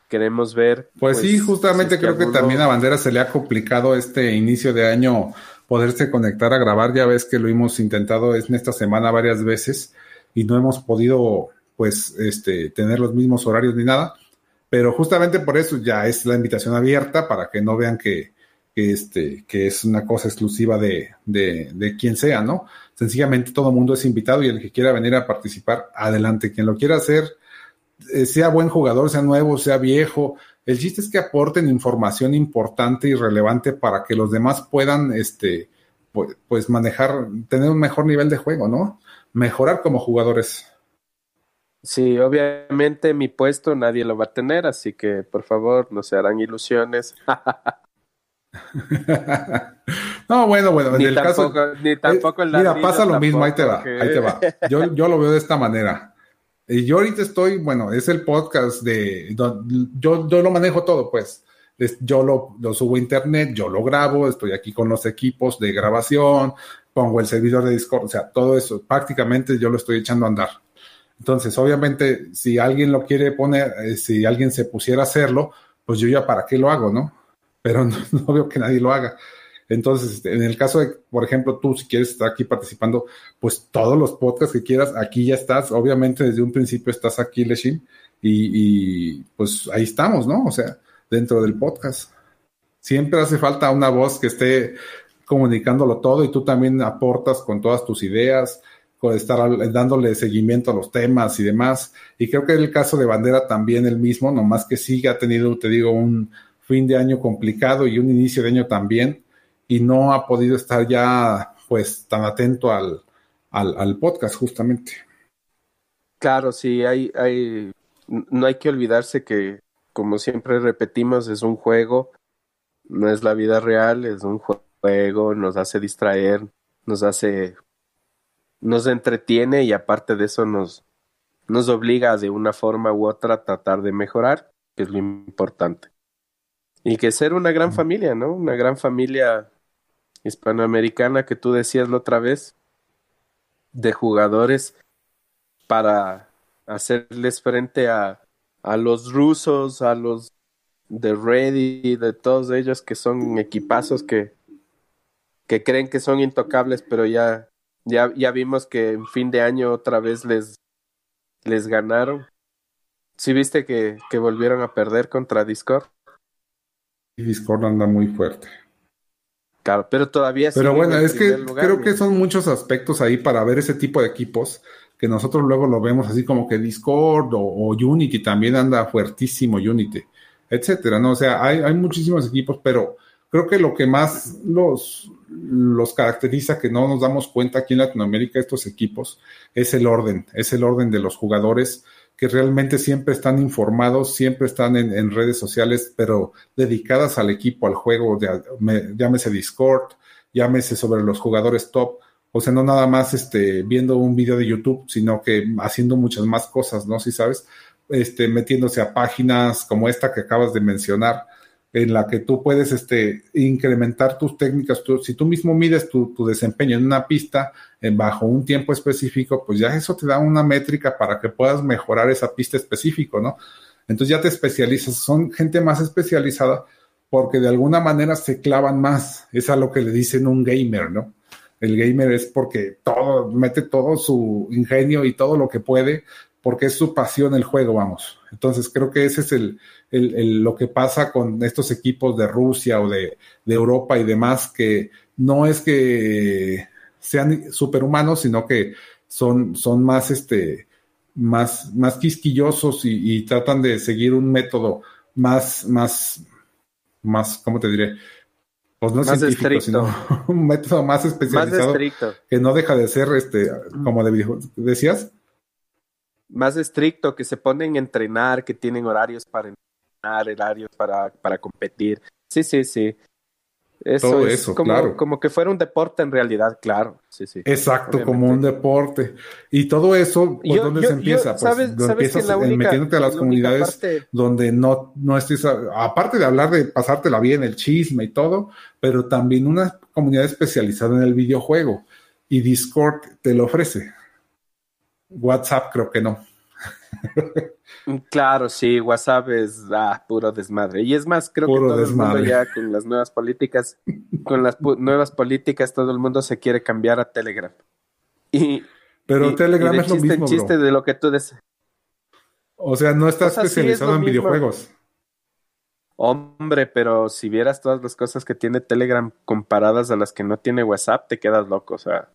B: queremos ver.
A: Pues, sí, pues, justamente creo que, también a Bandera se le ha complicado este inicio de año poderse conectar a grabar. Ya ves que lo hemos intentado en esta semana varias veces y no hemos podido pues este tener los mismos horarios ni nada. Pero justamente por eso ya es la invitación abierta para que no vean que, que, este, que es una cosa exclusiva de, de, quien sea, ¿no? Sencillamente todo el mundo es invitado y el que quiera venir a participar, adelante. Quien lo quiera hacer, sea buen jugador, sea nuevo, sea viejo. El chiste es que aporten información importante y relevante para que los demás puedan, este, pues, pues manejar, tener un mejor nivel de juego, ¿no? Mejorar como jugadores.
B: Sí, obviamente mi puesto nadie lo va a tener, así que por favor no se harán ilusiones. (laughs)
A: no, bueno, bueno, en el caso.
B: Ni tampoco el
A: eh, Mira, pasa lo mismo, ahí te va, ahí te va. Yo, yo lo veo de esta manera. Yo ahorita estoy, bueno, es el podcast de. Yo, yo lo manejo todo, pues. yo lo, lo, subo a internet, yo lo grabo, estoy aquí con los equipos de grabación, pongo el servidor de Discord, o sea, todo eso prácticamente yo lo estoy echando a andar. Entonces, obviamente, si alguien lo quiere poner, eh, si alguien se pusiera a hacerlo, pues yo ya para qué lo hago, ¿no? Pero (laughs) no, veo que nadie lo haga. Entonces, en el caso de, por ejemplo, tú si quieres estar aquí participando, pues todos los podcasts que quieras, aquí ya estás. Obviamente desde un principio estás aquí, Leshin, y, y pues ahí estamos, ¿no? O sea, dentro del podcast. Siempre hace falta una voz que esté comunicándolo todo y tú también aportas con todas tus ideas, con estar dándole seguimiento a los temas y demás. Y creo que el caso de Bandera también el mismo, nomás que sí ha tenido, te digo, un fin de año complicado y un inicio de año también, y no ha podido estar ya pues tan atento al, al, podcast justamente.
B: Claro, sí, hay, hay, no hay que olvidarse que, como siempre repetimos, es un juego, no es la vida real, es un juego, nos hace distraer, nos hace nos entretiene y aparte de eso nos, nos obliga de una forma u otra a tratar de mejorar, que es lo importante. Y que ser una gran familia, ¿no? Una gran familia hispanoamericana que tú decías la otra vez, de jugadores para hacerles frente a, a los rusos, a los de Ready, de todos ellos que son equipazos que, que creen que son intocables, pero ya ya, ya vimos que en fin de año otra vez les, les ganaron. ¿Sí viste que, que volvieron a perder contra Discord?
A: Discord anda muy fuerte.
B: Claro, pero todavía
A: Pero bueno, es que creo que son muchos aspectos ahí para ver ese tipo de equipos que nosotros luego lo vemos así como que Discord o, o Unity también anda fuertísimo, Unity, etcétera, ¿no? O sea, hay, hay muchísimos equipos, pero creo que lo que más los, los caracteriza que no nos damos cuenta aquí en Latinoamérica, estos equipos, es el orden, es el orden de los jugadores que realmente siempre están informados, siempre están en, redes sociales, pero dedicadas al equipo, al juego, llámese Discord, llámese sobre los jugadores top, o sea, no nada más este, viendo un video de YouTube, sino que haciendo muchas más cosas, ¿no? Si sabes, este, metiéndose a páginas como esta que acabas de mencionar, en la que tú puedes este, incrementar tus técnicas. si tú mismo mides tu, desempeño en una pista en bajo un tiempo específico, pues ya eso te da una métrica para que puedas mejorar esa pista específico, ¿no? Entonces ya te especializas, son gente más especializada porque de alguna manera se clavan más. Es a lo que le dicen un gamer, ¿no? El gamer es porque todo, mete todo su ingenio y todo lo que puede porque es su pasión el juego, vamos. Entonces creo que ese es el, lo que pasa con estos equipos de Rusia o de, Europa y demás, que no es que sean superhumanos, sino que son, son más, este, más, más quisquillosos y, tratan de seguir un método más, más, más, ¿cómo te diré? Pues no más científico, sino (laughs) un método más especializado que no deja de ser, este, como decías
B: más estricto, que se ponen a entrenar, que tienen horarios para entrenar, horarios para, para competir. Sí, sí, sí. Eso es eso, como, claro. como que fuera un deporte en realidad, claro. Sí, sí.
A: Exacto, como un deporte. Y todo eso, ¿por dónde se empieza? pues ¿sabes, empiezas metiéndote a las comunidades donde no, no estés, aparte de hablar de pasártela bien, el chisme y todo, pero también una comunidad especializada en el videojuego. Y Discord te lo ofrece. WhatsApp creo que no.
B: Claro, sí, WhatsApp es ah, puro desmadre. Y es más, creo que todo el mundo ya con las nuevas políticas, con las nuevas políticas, todo el mundo se quiere cambiar a Telegram. Y,
A: Pero Telegram es lo mismo.
B: chiste de lo que tú des...
A: O sea, no está especializado en videojuegos.
B: Hombre, pero si vieras todas las cosas que tiene Telegram comparadas a las que no tiene WhatsApp, te quedas loco. O sea,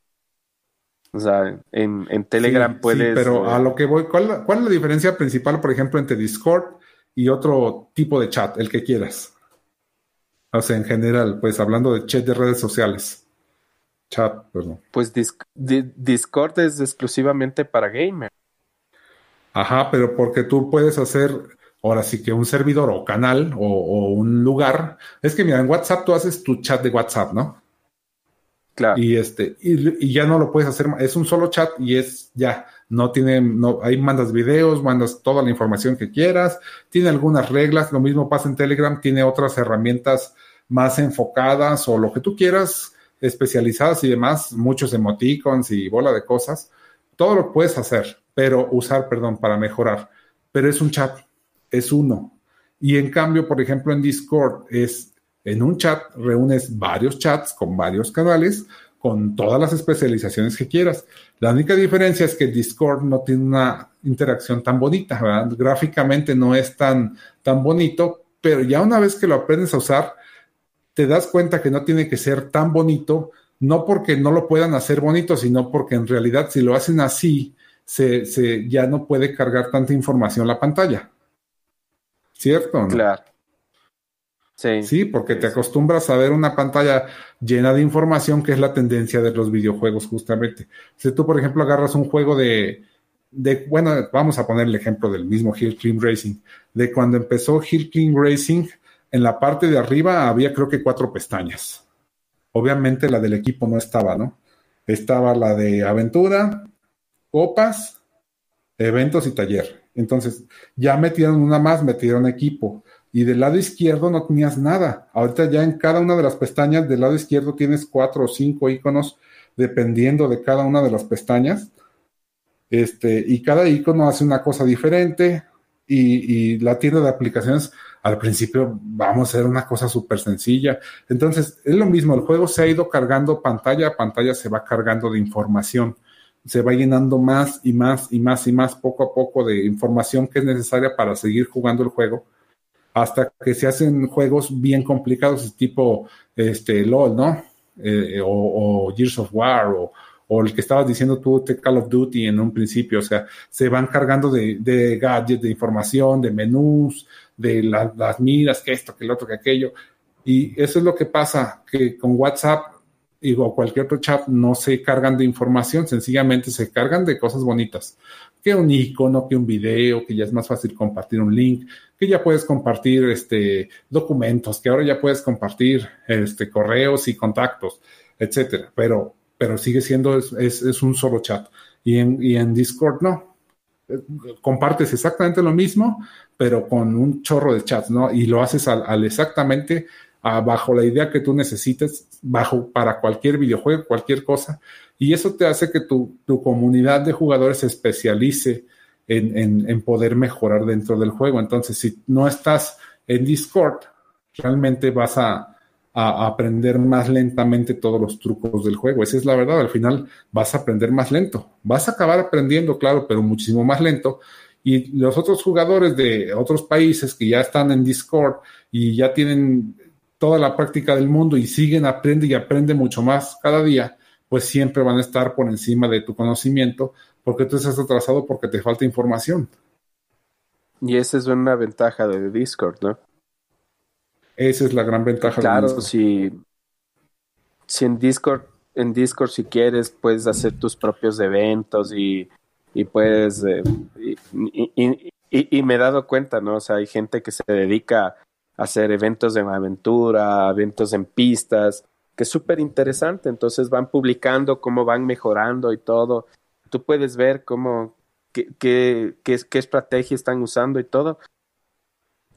B: o sea, en, en Telegram puedes. Sí,
A: pero a eh, lo que voy, ¿cuál, ¿cuál es la diferencia principal, por ejemplo, entre Discord y otro tipo de chat, el que quieras? O sea, en general, pues hablando de chat de redes sociales. Chat, perdón.
B: Pues Discord es exclusivamente para gamer.
A: Ajá, pero porque tú puedes hacer, ahora sí que un servidor o canal o, o un lugar. Es que mira, en WhatsApp tú haces tu chat de WhatsApp, ¿no? Y este, y, ya no lo puedes hacer, es un solo chat y es ya, no tiene, no, ahí mandas videos, mandas toda la información que quieras, tiene algunas reglas, lo mismo pasa en Telegram, tiene otras herramientas más enfocadas o lo que tú quieras, especializadas y demás, muchos emoticons y bola de cosas, todo lo puedes hacer, pero usar, perdón, para mejorar, pero es un chat, es uno. Y en cambio, por ejemplo, en Discord es, en un chat reúnes varios chats con varios canales, con todas las especializaciones que quieras. La única diferencia es que Discord no tiene una interacción tan bonita. Gráficamente no es tan, tan bonito, pero ya una vez que lo aprendes a usar, te das cuenta que no tiene que ser tan bonito, no porque no lo puedan hacer bonito, sino porque en realidad si lo hacen así, se ya no puede cargar tanta información la pantalla. ¿Cierto?
B: Claro.
A: Sí, porque te acostumbras a ver una pantalla llena de información, que es la tendencia de los videojuegos, justamente. Si tú, por ejemplo, agarras un juego de, de bueno, vamos a poner el ejemplo del mismo Hill Clean Racing, de cuando empezó Hill Clean Racing, en la parte de arriba había creo que cuatro pestañas. Obviamente la del equipo no estaba, ¿no? Estaba la de aventura, copas, eventos y taller. Entonces, ya metieron una más, metieron equipo y del lado izquierdo no tenías nada. Ahorita ya en cada una de las pestañas del lado izquierdo tienes cuatro o cinco iconos dependiendo de cada una de las pestañas. Este, y cada icono hace una cosa diferente. Y, la tienda de aplicaciones al principio vamos a hacer una cosa súper sencilla. Entonces, es lo mismo, el juego se ha ido cargando pantalla a pantalla, se va cargando de información, se va llenando más y más y más y más poco a poco de información que es necesaria para seguir jugando el juego hasta que se hacen juegos bien complicados, tipo este, LOL, ¿no? Eh, o, o, Gears of War, o, el que estabas diciendo tú, Call of Duty en un principio, o sea, se van cargando de gadgets, de información, de menús, de las miras, que esto, que el otro, que aquello. Y eso es lo que pasa, que con WhatsApp o cualquier otro chat no se cargan de información, sencillamente se cargan de cosas bonitas que un icono, que un video, que ya es más fácil compartir un link, que ya puedes compartir este, documentos, que ahora ya puedes compartir este, correos y contactos, etcétera. Pero, pero sigue siendo, es, es, un solo chat. Y en, y en Discord no. Compartes exactamente lo mismo, pero con un chorro de chats, ¿no? Y lo haces al, exactamente bajo la idea que tú necesites, bajo para cualquier videojuego, cualquier cosa, y eso te hace que tu, comunidad de jugadores se especialice en, poder mejorar dentro del juego. Entonces, si no estás en Discord, realmente vas a, a, aprender más lentamente todos los trucos del juego. Esa es la verdad. Al final vas a aprender más lento. Vas a acabar aprendiendo, claro, pero muchísimo más lento. Y los otros jugadores de otros países que ya están en Discord y ya tienen toda la práctica del mundo y siguen, aprende y aprende mucho más cada día, pues siempre van a estar por encima de tu conocimiento porque tú estás atrasado porque te falta información.
B: Y esa es una ventaja de Discord, ¿no?
A: Esa es la gran ventaja.
B: Claro, de si, si en Discord, en Discord si quieres, puedes hacer tus propios eventos y, y puedes... Eh, y, y, me he dado cuenta, ¿no? O sea, hay gente que se dedica hacer eventos de aventura, eventos en pistas, que es súper interesante. Entonces van publicando cómo van mejorando y todo. Tú puedes ver cómo, qué, qué, qué, estrategia están usando y todo.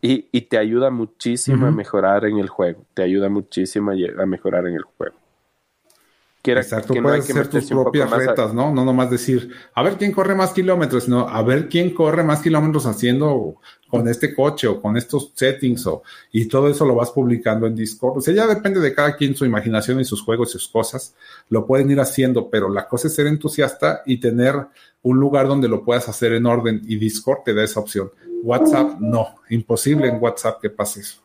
B: Y, y te ayuda muchísimo a mejorar en el juego. Te ayuda muchísimo a mejorar en el juego.
A: Exacto, puedes hacer tus propias retas, ¿no? No nomás decir, a ver quién corre más kilómetros, sino a ver quién corre más kilómetros haciendo con este coche o con estos settings o, y todo eso lo vas publicando en Discord. O sea, ya depende de cada quien su imaginación y sus juegos y sus cosas. Lo pueden ir haciendo, pero la cosa es ser entusiasta y tener un lugar donde lo puedas hacer en orden y Discord te da esa opción. WhatsApp, no, imposible en WhatsApp que pase eso.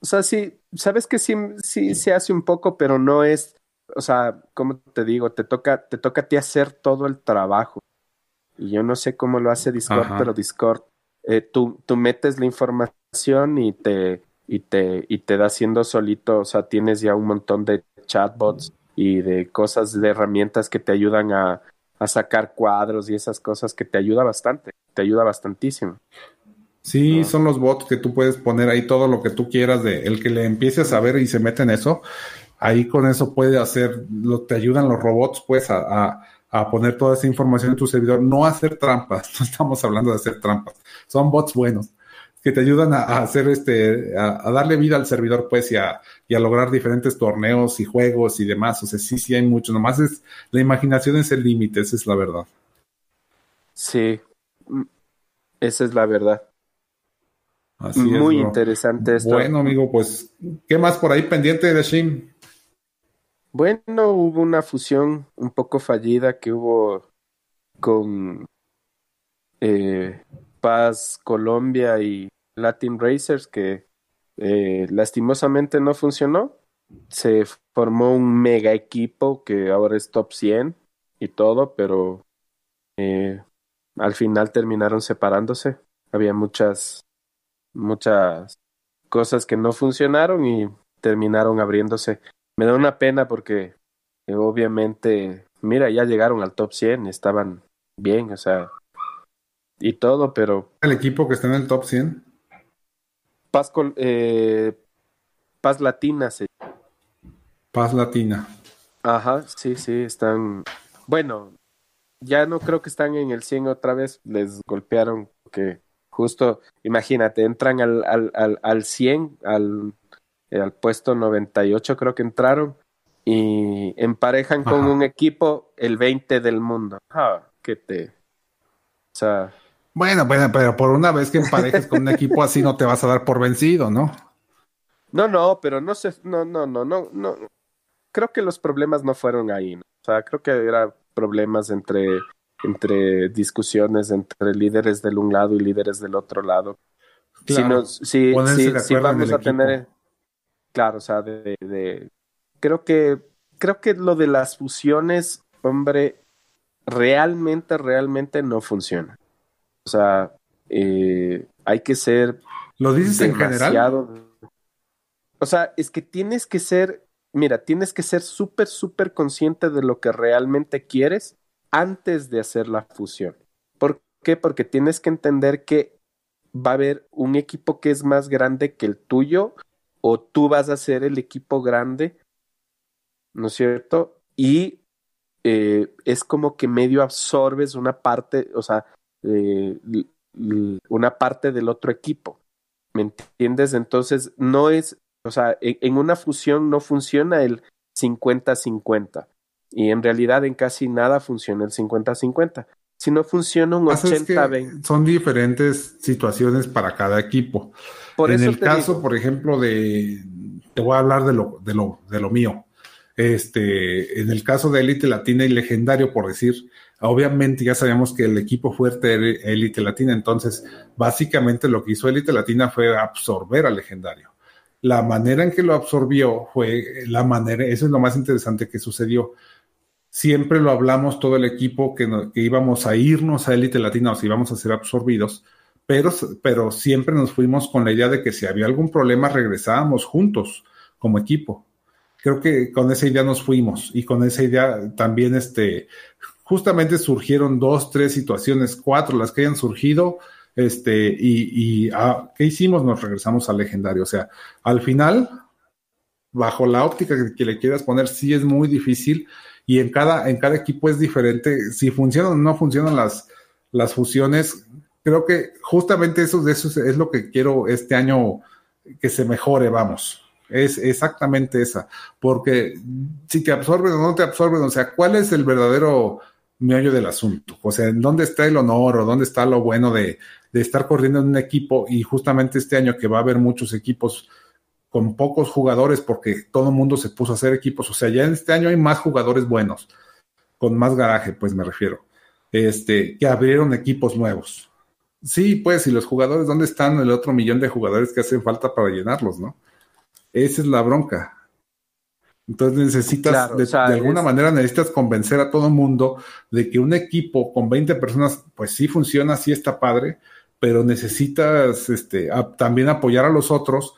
B: O sea, sí, sabes que sí, sí se hace un poco, pero no es o sea, como te digo, te toca, te toca a ti hacer todo el trabajo. Y yo no sé cómo lo hace Discord, pero Discord, eh, tú, tú metes la información y te, y te, y te da haciendo solito, o sea, tienes ya un montón de chatbots y de cosas, de herramientas que te ayudan a, a sacar cuadros y esas cosas que te ayuda bastante, te ayuda bastantísimo.
A: Sí, son los bots que tú puedes poner ahí todo lo que tú quieras de el que le empieces a ver y se mete en eso ahí con eso puede hacer, lo, te ayudan los robots pues a, a poner toda esa información en tu servidor, no hacer trampas, (laughs) no estamos hablando de hacer trampas, son bots buenos que te ayudan a, hacer este, a, darle vida al servidor, pues, y a, y a, lograr diferentes torneos y juegos y demás. O sea, sí, sí hay mucho. Nomás es, la imaginación es el límite, esa es la verdad.
B: Sí, mm, esa es la verdad. Así Muy interesante esto.
A: Bueno, amigo, pues, ¿qué más por ahí pendiente de Shin?
B: Bueno, hubo una fusión un poco fallida que hubo con eh, Paz Colombia y Latin Racers que eh, lastimosamente no funcionó. Se formó un mega equipo que ahora es top 100 y todo, pero eh, al final terminaron separándose. Había muchas, muchas cosas que no funcionaron y terminaron abriéndose. Me da una pena porque eh, obviamente, mira, ya llegaron al top 100, estaban bien, o sea, y todo, pero...
A: ¿El equipo que está en el top 100?
B: Paz, eh, Paz Latina, sí.
A: Paz Latina.
B: Ajá, sí, sí, están... Bueno, ya no creo que están en el 100 otra vez, les golpearon que justo, imagínate, entran al, al, al, al 100, al, al puesto 98 creo que entraron y emparejan con un equipo el 20 del mundo. Ah, que te... O sea...
A: Bueno, bueno, pero por una vez que emparejes con un equipo así no te vas a dar por vencido, ¿no?
B: No, no, pero no sé, no, no, no, no, no. Creo que los problemas no fueron ahí, ¿no? O sea, creo que eran problemas entre, entre discusiones entre líderes del un lado y líderes del otro lado. Claro, si, si, vamos a tener, claro, o sea, de, de, creo que, creo que lo de las fusiones, hombre, realmente, realmente no funciona. O sea, eh, hay que ser.
A: ¿Lo dices en general?
B: O sea, es que tienes que ser, mira, tienes que ser súper, súper consciente de lo que realmente quieres antes de hacer la fusión. ¿Por qué? Porque tienes que entender que va a haber un equipo que es más grande que el tuyo o tú vas a ser el equipo grande, ¿no es cierto? Y eh, es como que medio absorbes una parte, o sea, eh, una parte del otro equipo. ¿Me entiendes? Entonces, no es, o sea, en, una fusión no funciona el 50-50. Y en realidad en casi nada funciona el 50-50. Si no funciona un 80-20.
A: son diferentes situaciones para cada equipo. Por en el caso, por ejemplo, de. Te voy a hablar de lo, de lo, de lo mío. Este, en el caso de Elite Latina y Legendario, por decir, obviamente ya sabíamos que el equipo fuerte era Elite Latina, entonces básicamente lo que hizo Elite Latina fue absorber al Legendario. La manera en que lo absorbió fue la manera, eso es lo más interesante que sucedió. Siempre lo hablamos todo el equipo que, que íbamos a irnos a Elite Latina o si íbamos a ser absorbidos, pero, pero siempre nos fuimos con la idea de que si había algún problema regresábamos juntos como equipo creo que con esa idea nos fuimos y con esa idea también este justamente surgieron dos, tres situaciones, cuatro las que hayan surgido, este, y, y ah, ¿qué hicimos? Nos regresamos al legendario. O sea, al final, bajo la óptica que, le quieras poner, sí es muy difícil y en cada, en cada equipo es diferente. Si funcionan o no funcionan las, las fusiones, creo que justamente eso, es lo que quiero este año que se mejore, vamos. Es exactamente esa, porque si te absorben o no te absorben, o sea, ¿cuál es el verdadero meollo del asunto? O sea, ¿en dónde está el honor o dónde está lo bueno de, de estar corriendo en un equipo? Y justamente este año que va a haber muchos equipos con pocos jugadores, porque todo el mundo se puso a hacer equipos, o sea, ya en este año hay más jugadores buenos, con más garaje, pues me refiero, este, que abrieron equipos nuevos. Sí, pues, y los jugadores, ¿dónde están el otro millón de jugadores que hacen falta para llenarlos, no? Esa es la bronca. Entonces necesitas, de, alguna manera necesitas convencer a todo el mundo de que un equipo con 20 personas, pues sí funciona, sí está padre, pero necesitas este, también apoyar a los otros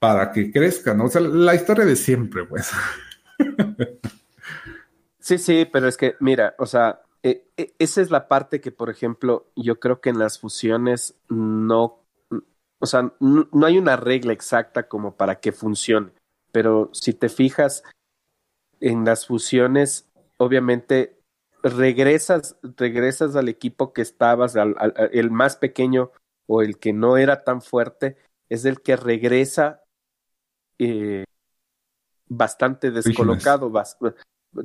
A: para que crezcan, ¿no? O sea, la historia de siempre, pues.
B: Sí, sí, pero es que, mira, o sea, e, e, esa es la parte que, por ejemplo, yo creo que en las fusiones no o sea, no, hay una regla exacta como para que funcione, pero si te fijas en las fusiones, obviamente, regresas, regresas al equipo que estabas, al, el más pequeño o el que no era tan fuerte, es el que regresa eh, bastante descolocado,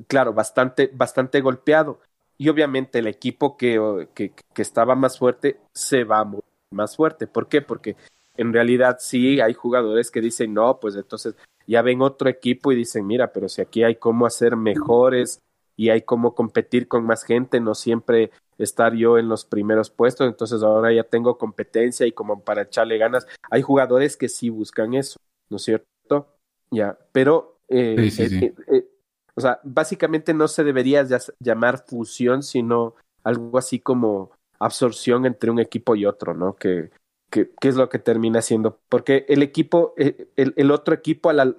B: claro, bastante, bastante golpeado. Y obviamente el equipo que, que, que, estaba más fuerte se va más fuerte. ¿Por qué? Porque en realidad sí hay jugadores que dicen, no, pues entonces ya ven otro equipo y dicen, mira, pero si aquí hay cómo hacer mejores y hay cómo competir con más gente, no siempre estar yo en los primeros puestos, entonces ahora ya tengo competencia y como para echarle ganas, hay jugadores que sí buscan eso, ¿no es cierto? Ya, pero, eh, eh, eh, o sea, básicamente no se debería llamar fusión, sino algo así como absorción entre un equipo y otro, ¿no? Que, que, es lo que termina siendo, porque el equipo, el, el otro equipo, a la,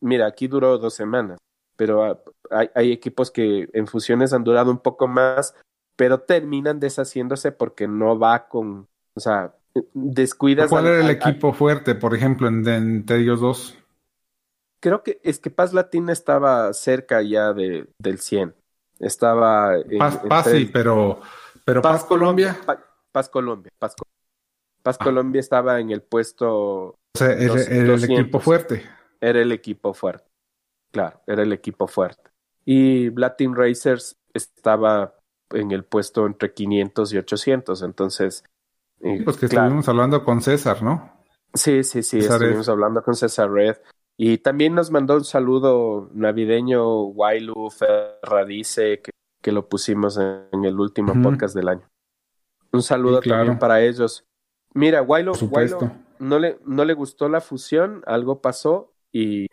B: mira, aquí duró dos semanas, pero hay, hay, equipos que en fusiones han durado un poco más, pero terminan deshaciéndose porque no va con, o sea, descuidas.
A: ¿Cuál era el equipo fuerte, por ejemplo, entre ellos dos?
B: Creo que es que Paz Latina estaba cerca ya de, del 100. Estaba.
A: Paz, sí, pero, pero Paz, Colombia.
B: Paz, Colombia. Paz, Paz ah. Colombia estaba en el puesto.
A: O sea, era el equipo fuerte.
B: Era el equipo fuerte. Claro, era el equipo fuerte. Y Latin Racers estaba en el puesto entre 500 y 800, entonces...
A: Eh, pues que estuvimos hablando con César, ¿no?
B: Sí, sí, sí, estuvimos hablando con César Red. Y también nos mandó un saludo navideño Wailu Ferradice, que, que lo pusimos en, el último podcast del año. Un saludo también para ellos. Mira, Wailu, no, le, no le gustó la fusión, algo pasó y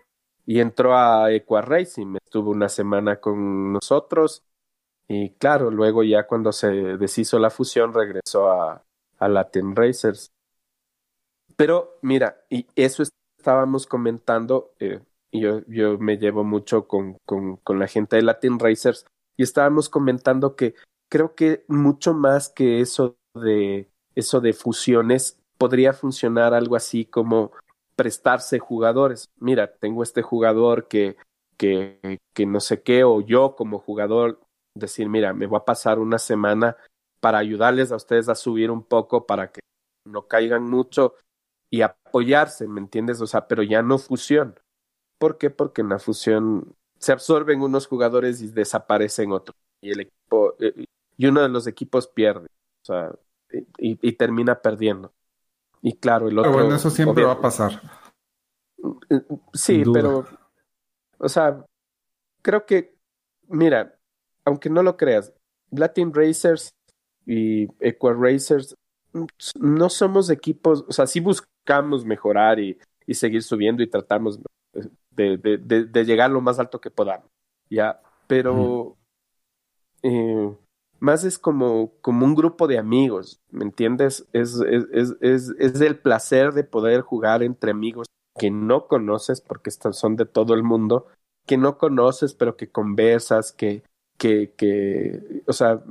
B: y entró a Equa Racing, estuvo una semana con nosotros y claro, luego ya cuando se deshizo la fusión regresó a, a Latin Racers. Pero mira, y eso estábamos comentando, eh, yo, yo me llevo mucho con, con, con la gente de Latin Racers y estábamos comentando que creo que mucho más que eso de eso de fusiones podría funcionar algo así como prestarse jugadores. Mira, tengo este jugador que, que, que no sé qué, o yo como jugador decir, mira, me voy a pasar una semana para ayudarles a ustedes a subir un poco para que no caigan mucho y apoyarse, ¿me entiendes? O sea, pero ya no fusión. ¿Por qué? Porque en la fusión se absorben unos jugadores y desaparecen otros. Y el equipo, eh, y uno de los equipos pierde. O sea, y, y termina perdiendo. Y claro, el otro.
A: bueno, eso siempre va a pasar.
B: Sí, pero. O sea, creo que. Mira, aunque no lo creas, Latin Racers y Equa Racers no somos equipos. O sea, sí buscamos mejorar y, y seguir subiendo y tratamos de, de, de, llegar lo más alto que podamos. Ya, pero. Eh, más es como, como un grupo de amigos, ¿me entiendes? Es, es, es, es, el placer de poder jugar entre amigos que no conoces, porque son de todo el mundo, que no conoces, pero que conversas, que, que, que o sea,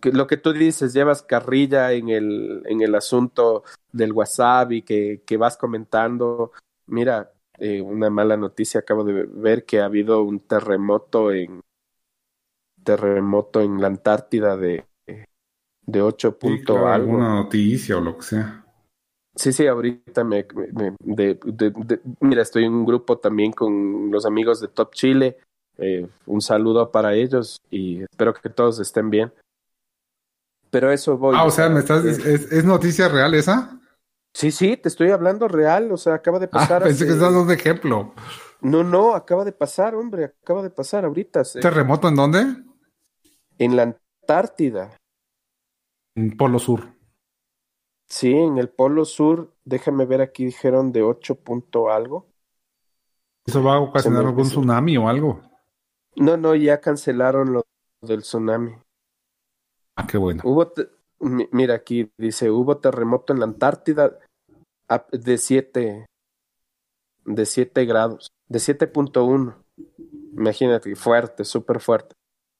B: que lo que tú dices, llevas carrilla en el, en el asunto del WhatsApp y que, que vas comentando. Mira, eh, una mala noticia, acabo de ver que ha habido un terremoto en, terremoto en la Antártida de, de 8 puntos algo.
A: Alguna noticia o lo que sea.
B: Sí, sí, ahorita me, de, mira, estoy en un grupo también con los amigos de Top Chile. Eh, un saludo para ellos y espero que todos estén bien. Pero eso voy.
A: Ah, o sea, ¿me estás, es, noticia real esa?
B: Sí, sí, te estoy hablando real, o sea, acaba de ah, pasar.
A: Ah, pensé que estás dando un ejemplo.
B: No, no, acaba de pasar, hombre, acaba de pasar ahorita.
A: ¿Terremoto en dónde?
B: en la Antártida.
A: En Polo Sur.
B: Sí, en el Polo Sur, déjame ver aquí, dijeron de 8 punto algo.
A: ¿Eso va a ocasionar algún tsunami o algo?
B: No, no, ya cancelaron lo del tsunami.
A: Ah, qué bueno.
B: Hubo, mira aquí, dice, hubo terremoto en la Antártida de 7, de 7 grados, de 7.1. Imagínate, fuerte, súper fuerte.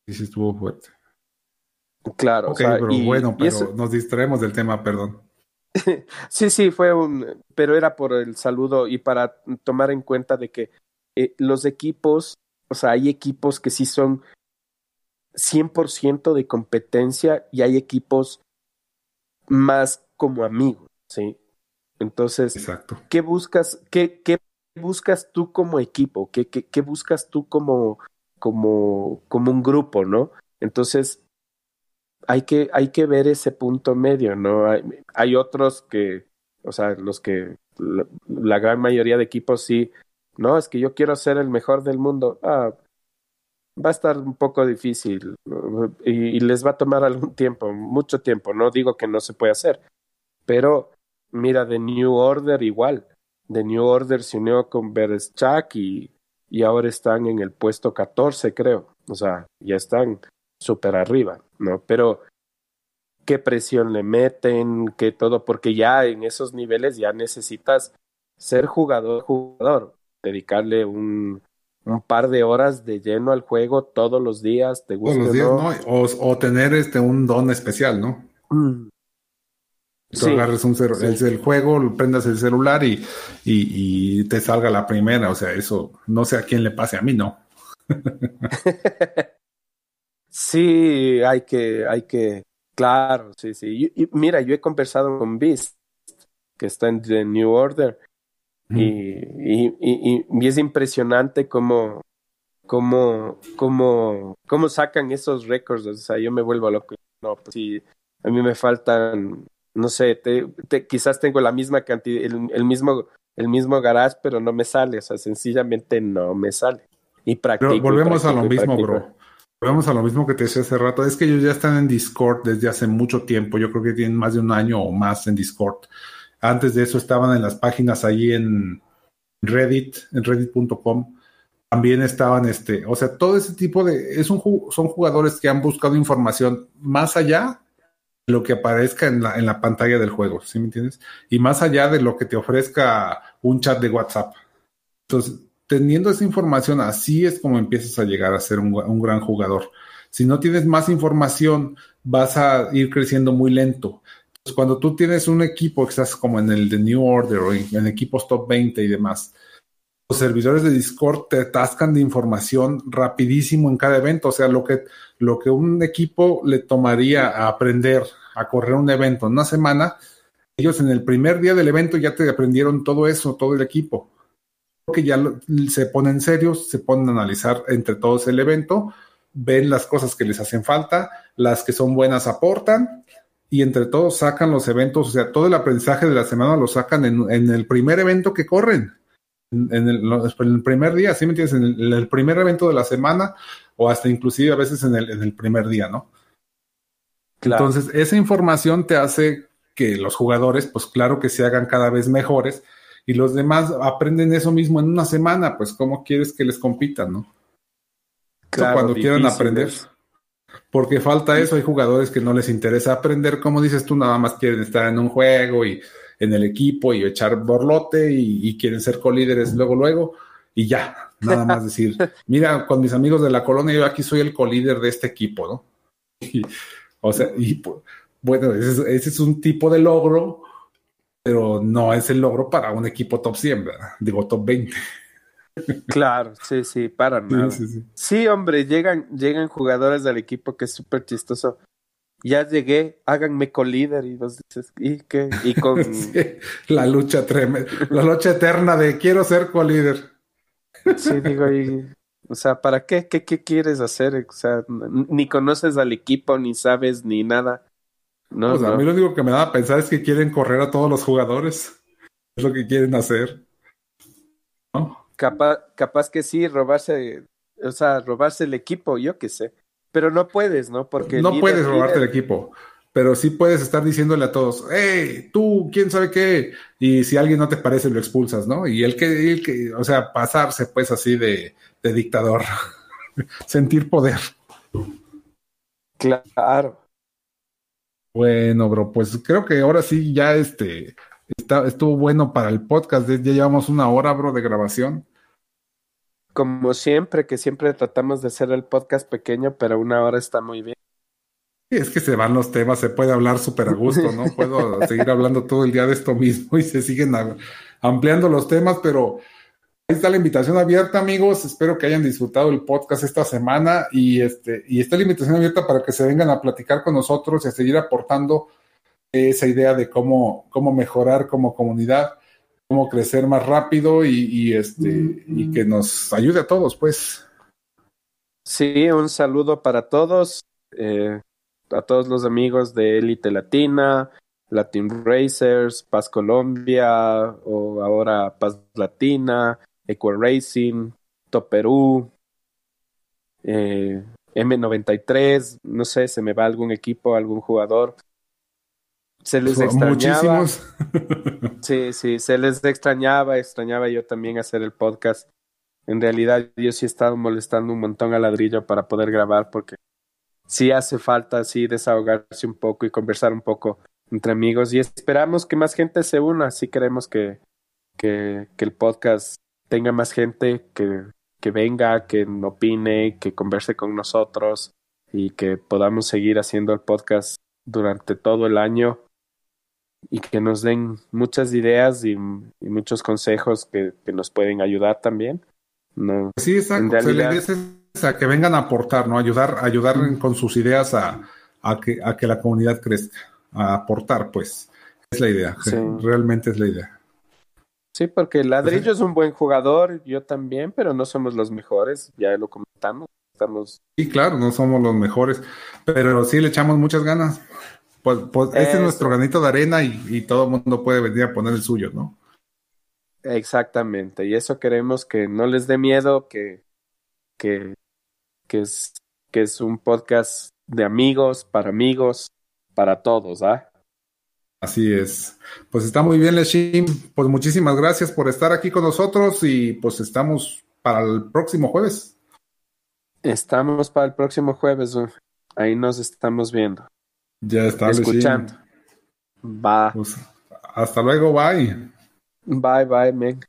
A: Sí, sí estuvo fuerte.
B: Claro,
A: o sea, pero bueno, pero nos distraemos del tema, perdón. (laughs)
B: sí, sí, fue un, pero era por el saludo y para tomar en cuenta de que eh, los equipos, o sea, hay equipos que sí son 100% de competencia y hay equipos más como amigos, ¿sí? Entonces,
A: Exacto.
B: ¿qué buscas, qué, qué buscas tú como equipo? ¿Qué, qué, qué buscas tú como, como, como un grupo, no? Entonces, hay que, hay que ver ese punto medio, ¿no? Hay, hay otros que, o sea, los que, la, la, gran mayoría de equipos sí, no, es que yo quiero ser el mejor del mundo. Ah, va a estar un poco difícil y, les va a tomar (laughs) algún tiempo, mucho tiempo. No digo que no se puede hacer, pero mira, The New Order igual. The New Order se unió con Bereshchak y, y ahora están en el puesto 14, creo. O sea, ya están súper arriba, ¿no? Pero qué presión le meten, qué todo, porque ya en esos niveles ya necesitas ser jugador, jugador, dedicarle un, un par de horas de lleno al juego todos los días, te gusta.
A: Todos los días, ¿no? ¿no? O, o, tener este un don especial, ¿no? Mm. Tú sí, agarres un cero, sí. el, el, juego, prendas el celular y, y, y, te salga la primera. O sea, eso no sé a quién le pase, a mí no. (laughs)
B: sí, hay que, hay que, claro, sí, sí. Y, y, mira, yo he conversado con Beast, que está en The New Order, mm. y, y, es impresionante cómo, cómo, cómo, cómo sacan esos récords. O sea, yo me vuelvo loco. No, pues sí, a mí me faltan no sé, te, te, quizás tengo la misma cantidad, el, el, mismo, el mismo garage, pero no me sale, o sea, sencillamente no me sale. Y practico.
A: Pero volvemos
B: y practico,
A: a lo mismo, bro. Volvemos a lo mismo que te decía hace rato. Es que ellos ya están en Discord desde hace mucho tiempo. Yo creo que tienen más de un año o más en Discord. Antes de eso estaban en las páginas ahí en Reddit, en reddit.com. También estaban, este, o sea, todo ese tipo de, es un, son jugadores que han buscado información más allá lo que aparezca en la, en la pantalla del juego, ¿sí me entiendes? Y más allá de lo que te ofrezca un chat de WhatsApp. Entonces, teniendo esa información, así es como empiezas a llegar a ser un, un gran jugador. Si no tienes más información, vas a ir creciendo muy lento. Entonces, cuando tú tienes un equipo que estás como en el de New Order o en, equipos top 20 y demás, los servidores de Discord te atascan de información rapidísimo en cada evento. O sea, lo que, lo que un equipo le tomaría a aprender a correr un evento en una semana, ellos en el primer día del evento ya te aprendieron todo eso, todo el equipo. Porque ya lo, se ponen serios, se ponen a analizar entre todos el evento, ven las cosas que les hacen falta, las que son buenas aportan y entre todos sacan los eventos, o sea, todo el aprendizaje de la semana lo sacan en, en el primer evento que corren en el, en el, primer día, ¿sí me entiendes? En el, primer evento de la semana o hasta inclusive a veces en el, en el primer día, ¿no? Claro. Entonces, esa información te hace que los jugadores, pues claro que se hagan cada vez mejores y los demás aprenden eso mismo en una semana, pues ¿cómo quieres que les compitan, no? Claro, cuando quieran aprender. Porque falta eso, hay jugadores que no les interesa aprender, como dices tú, nada más quieren estar en un juego y en el equipo y echar borlote y, y quieren ser colíderes luego, luego, y ya, nada más decir, (laughs) mira, con mis amigos de la colonia, yo aquí soy el colíder de este equipo, ¿no? (laughs) Y, o sea, y bueno, ese es, ese es, un tipo de logro, pero no es el logro para un equipo top 100, ¿verdad? Digo, top 20.
B: Claro, sí, sí, para nada. Sí, sí, sí. sí, hombre, llegan, llegan jugadores del equipo que es súper chistoso ya llegué, háganme colíder y vos dices, ¿y qué? Y con (laughs)
A: la lucha tremenda, la lucha eterna de quiero ser colíder.
B: Sí, digo, y, o sea, ¿para qué? qué? ¿Qué quieres hacer? O sea, ni conoces al equipo, ni sabes, ni nada. No,
A: sea,
B: no.
A: a mí lo único que me da a pensar es que quieren correr a todos los jugadores. Es lo que quieren hacer.
B: ¿No? Capaz, capaz que sí, robarse, o sea, robarse el equipo, yo qué sé. Pero no puedes, ¿no? Porque
A: no líder, puedes robarte líder... el equipo, pero sí puedes estar diciéndole a todos, hey, tú, quién sabe qué, y si alguien no te parece lo expulsas, ¿no? Y el que, el que o sea, pasarse pues así de, de dictador, (laughs) sentir poder.
B: Claro.
A: Bueno, bro, pues creo que ahora sí ya este está, estuvo bueno para el podcast, ya llevamos una hora, bro, de grabación
B: como siempre, que siempre tratamos de hacer el podcast pequeño, pero una hora está muy bien.
A: Sí, es que se van los temas, se puede hablar súper a gusto, ¿no? (laughs) Puedo seguir hablando todo el día de esto mismo y se siguen ampliando los temas, pero está la invitación abierta, amigos. Espero que hayan disfrutado el podcast esta semana y este y está la invitación abierta para que se vengan a platicar con nosotros y a seguir aportando esa idea de cómo, cómo mejorar como comunidad, cómo crecer más rápido y, este y que nos ayude a todos, pues.
B: Sí, un saludo para todos, eh, a todos los amigos de Elite Latina, Latin Racers, Paz Colombia, o ahora Paz Latina, Equal Racing, Top Perú, eh, M93, no sé, se me va algún equipo, algún jugador. Se les extrañaba. Muchísimos. (laughs) sí, sí, se les extrañaba, extrañaba yo también hacer el podcast en realidad yo sí he estado molestando un montón a ladrillo para poder grabar porque sí hace falta así desahogarse un poco y conversar un poco entre amigos y esperamos que más gente se una, sí queremos que, que, que el podcast tenga más gente que, que venga, que opine, que converse con nosotros y que podamos seguir haciendo el podcast durante todo el año y que nos den muchas ideas y, y muchos consejos que, que, nos pueden ayudar también. No,
A: sí, exacto. Se le dice a que vengan a aportar, ¿no? Ayudar, ayudar con sus ideas a, a, que, a que la comunidad crezca, a aportar, pues. Es la idea, realmente es la idea.
B: Sí, porque el ladrillo es un buen jugador, yo también, pero no somos los mejores, ya lo comentamos. Estamos...
A: Sí, claro, no somos los mejores, pero sí le echamos muchas ganas. Pues, pues este es nuestro granito de arena y, y todo el mundo puede venir a poner el suyo, ¿no?
B: Exactamente, y eso queremos que no les dé miedo, que, que, que, es, que es un podcast de amigos, para amigos, para todos, ¿ah?
A: Así es. Pues está muy bien, Leshim. Pues muchísimas gracias por estar aquí con nosotros y pues estamos para el próximo jueves.
B: Estamos para el próximo jueves. Ahí nos estamos viendo.
A: Ya está.
B: Escuchando. Va.
A: Pues, hasta luego, bye.
B: Bye, bye, Meg.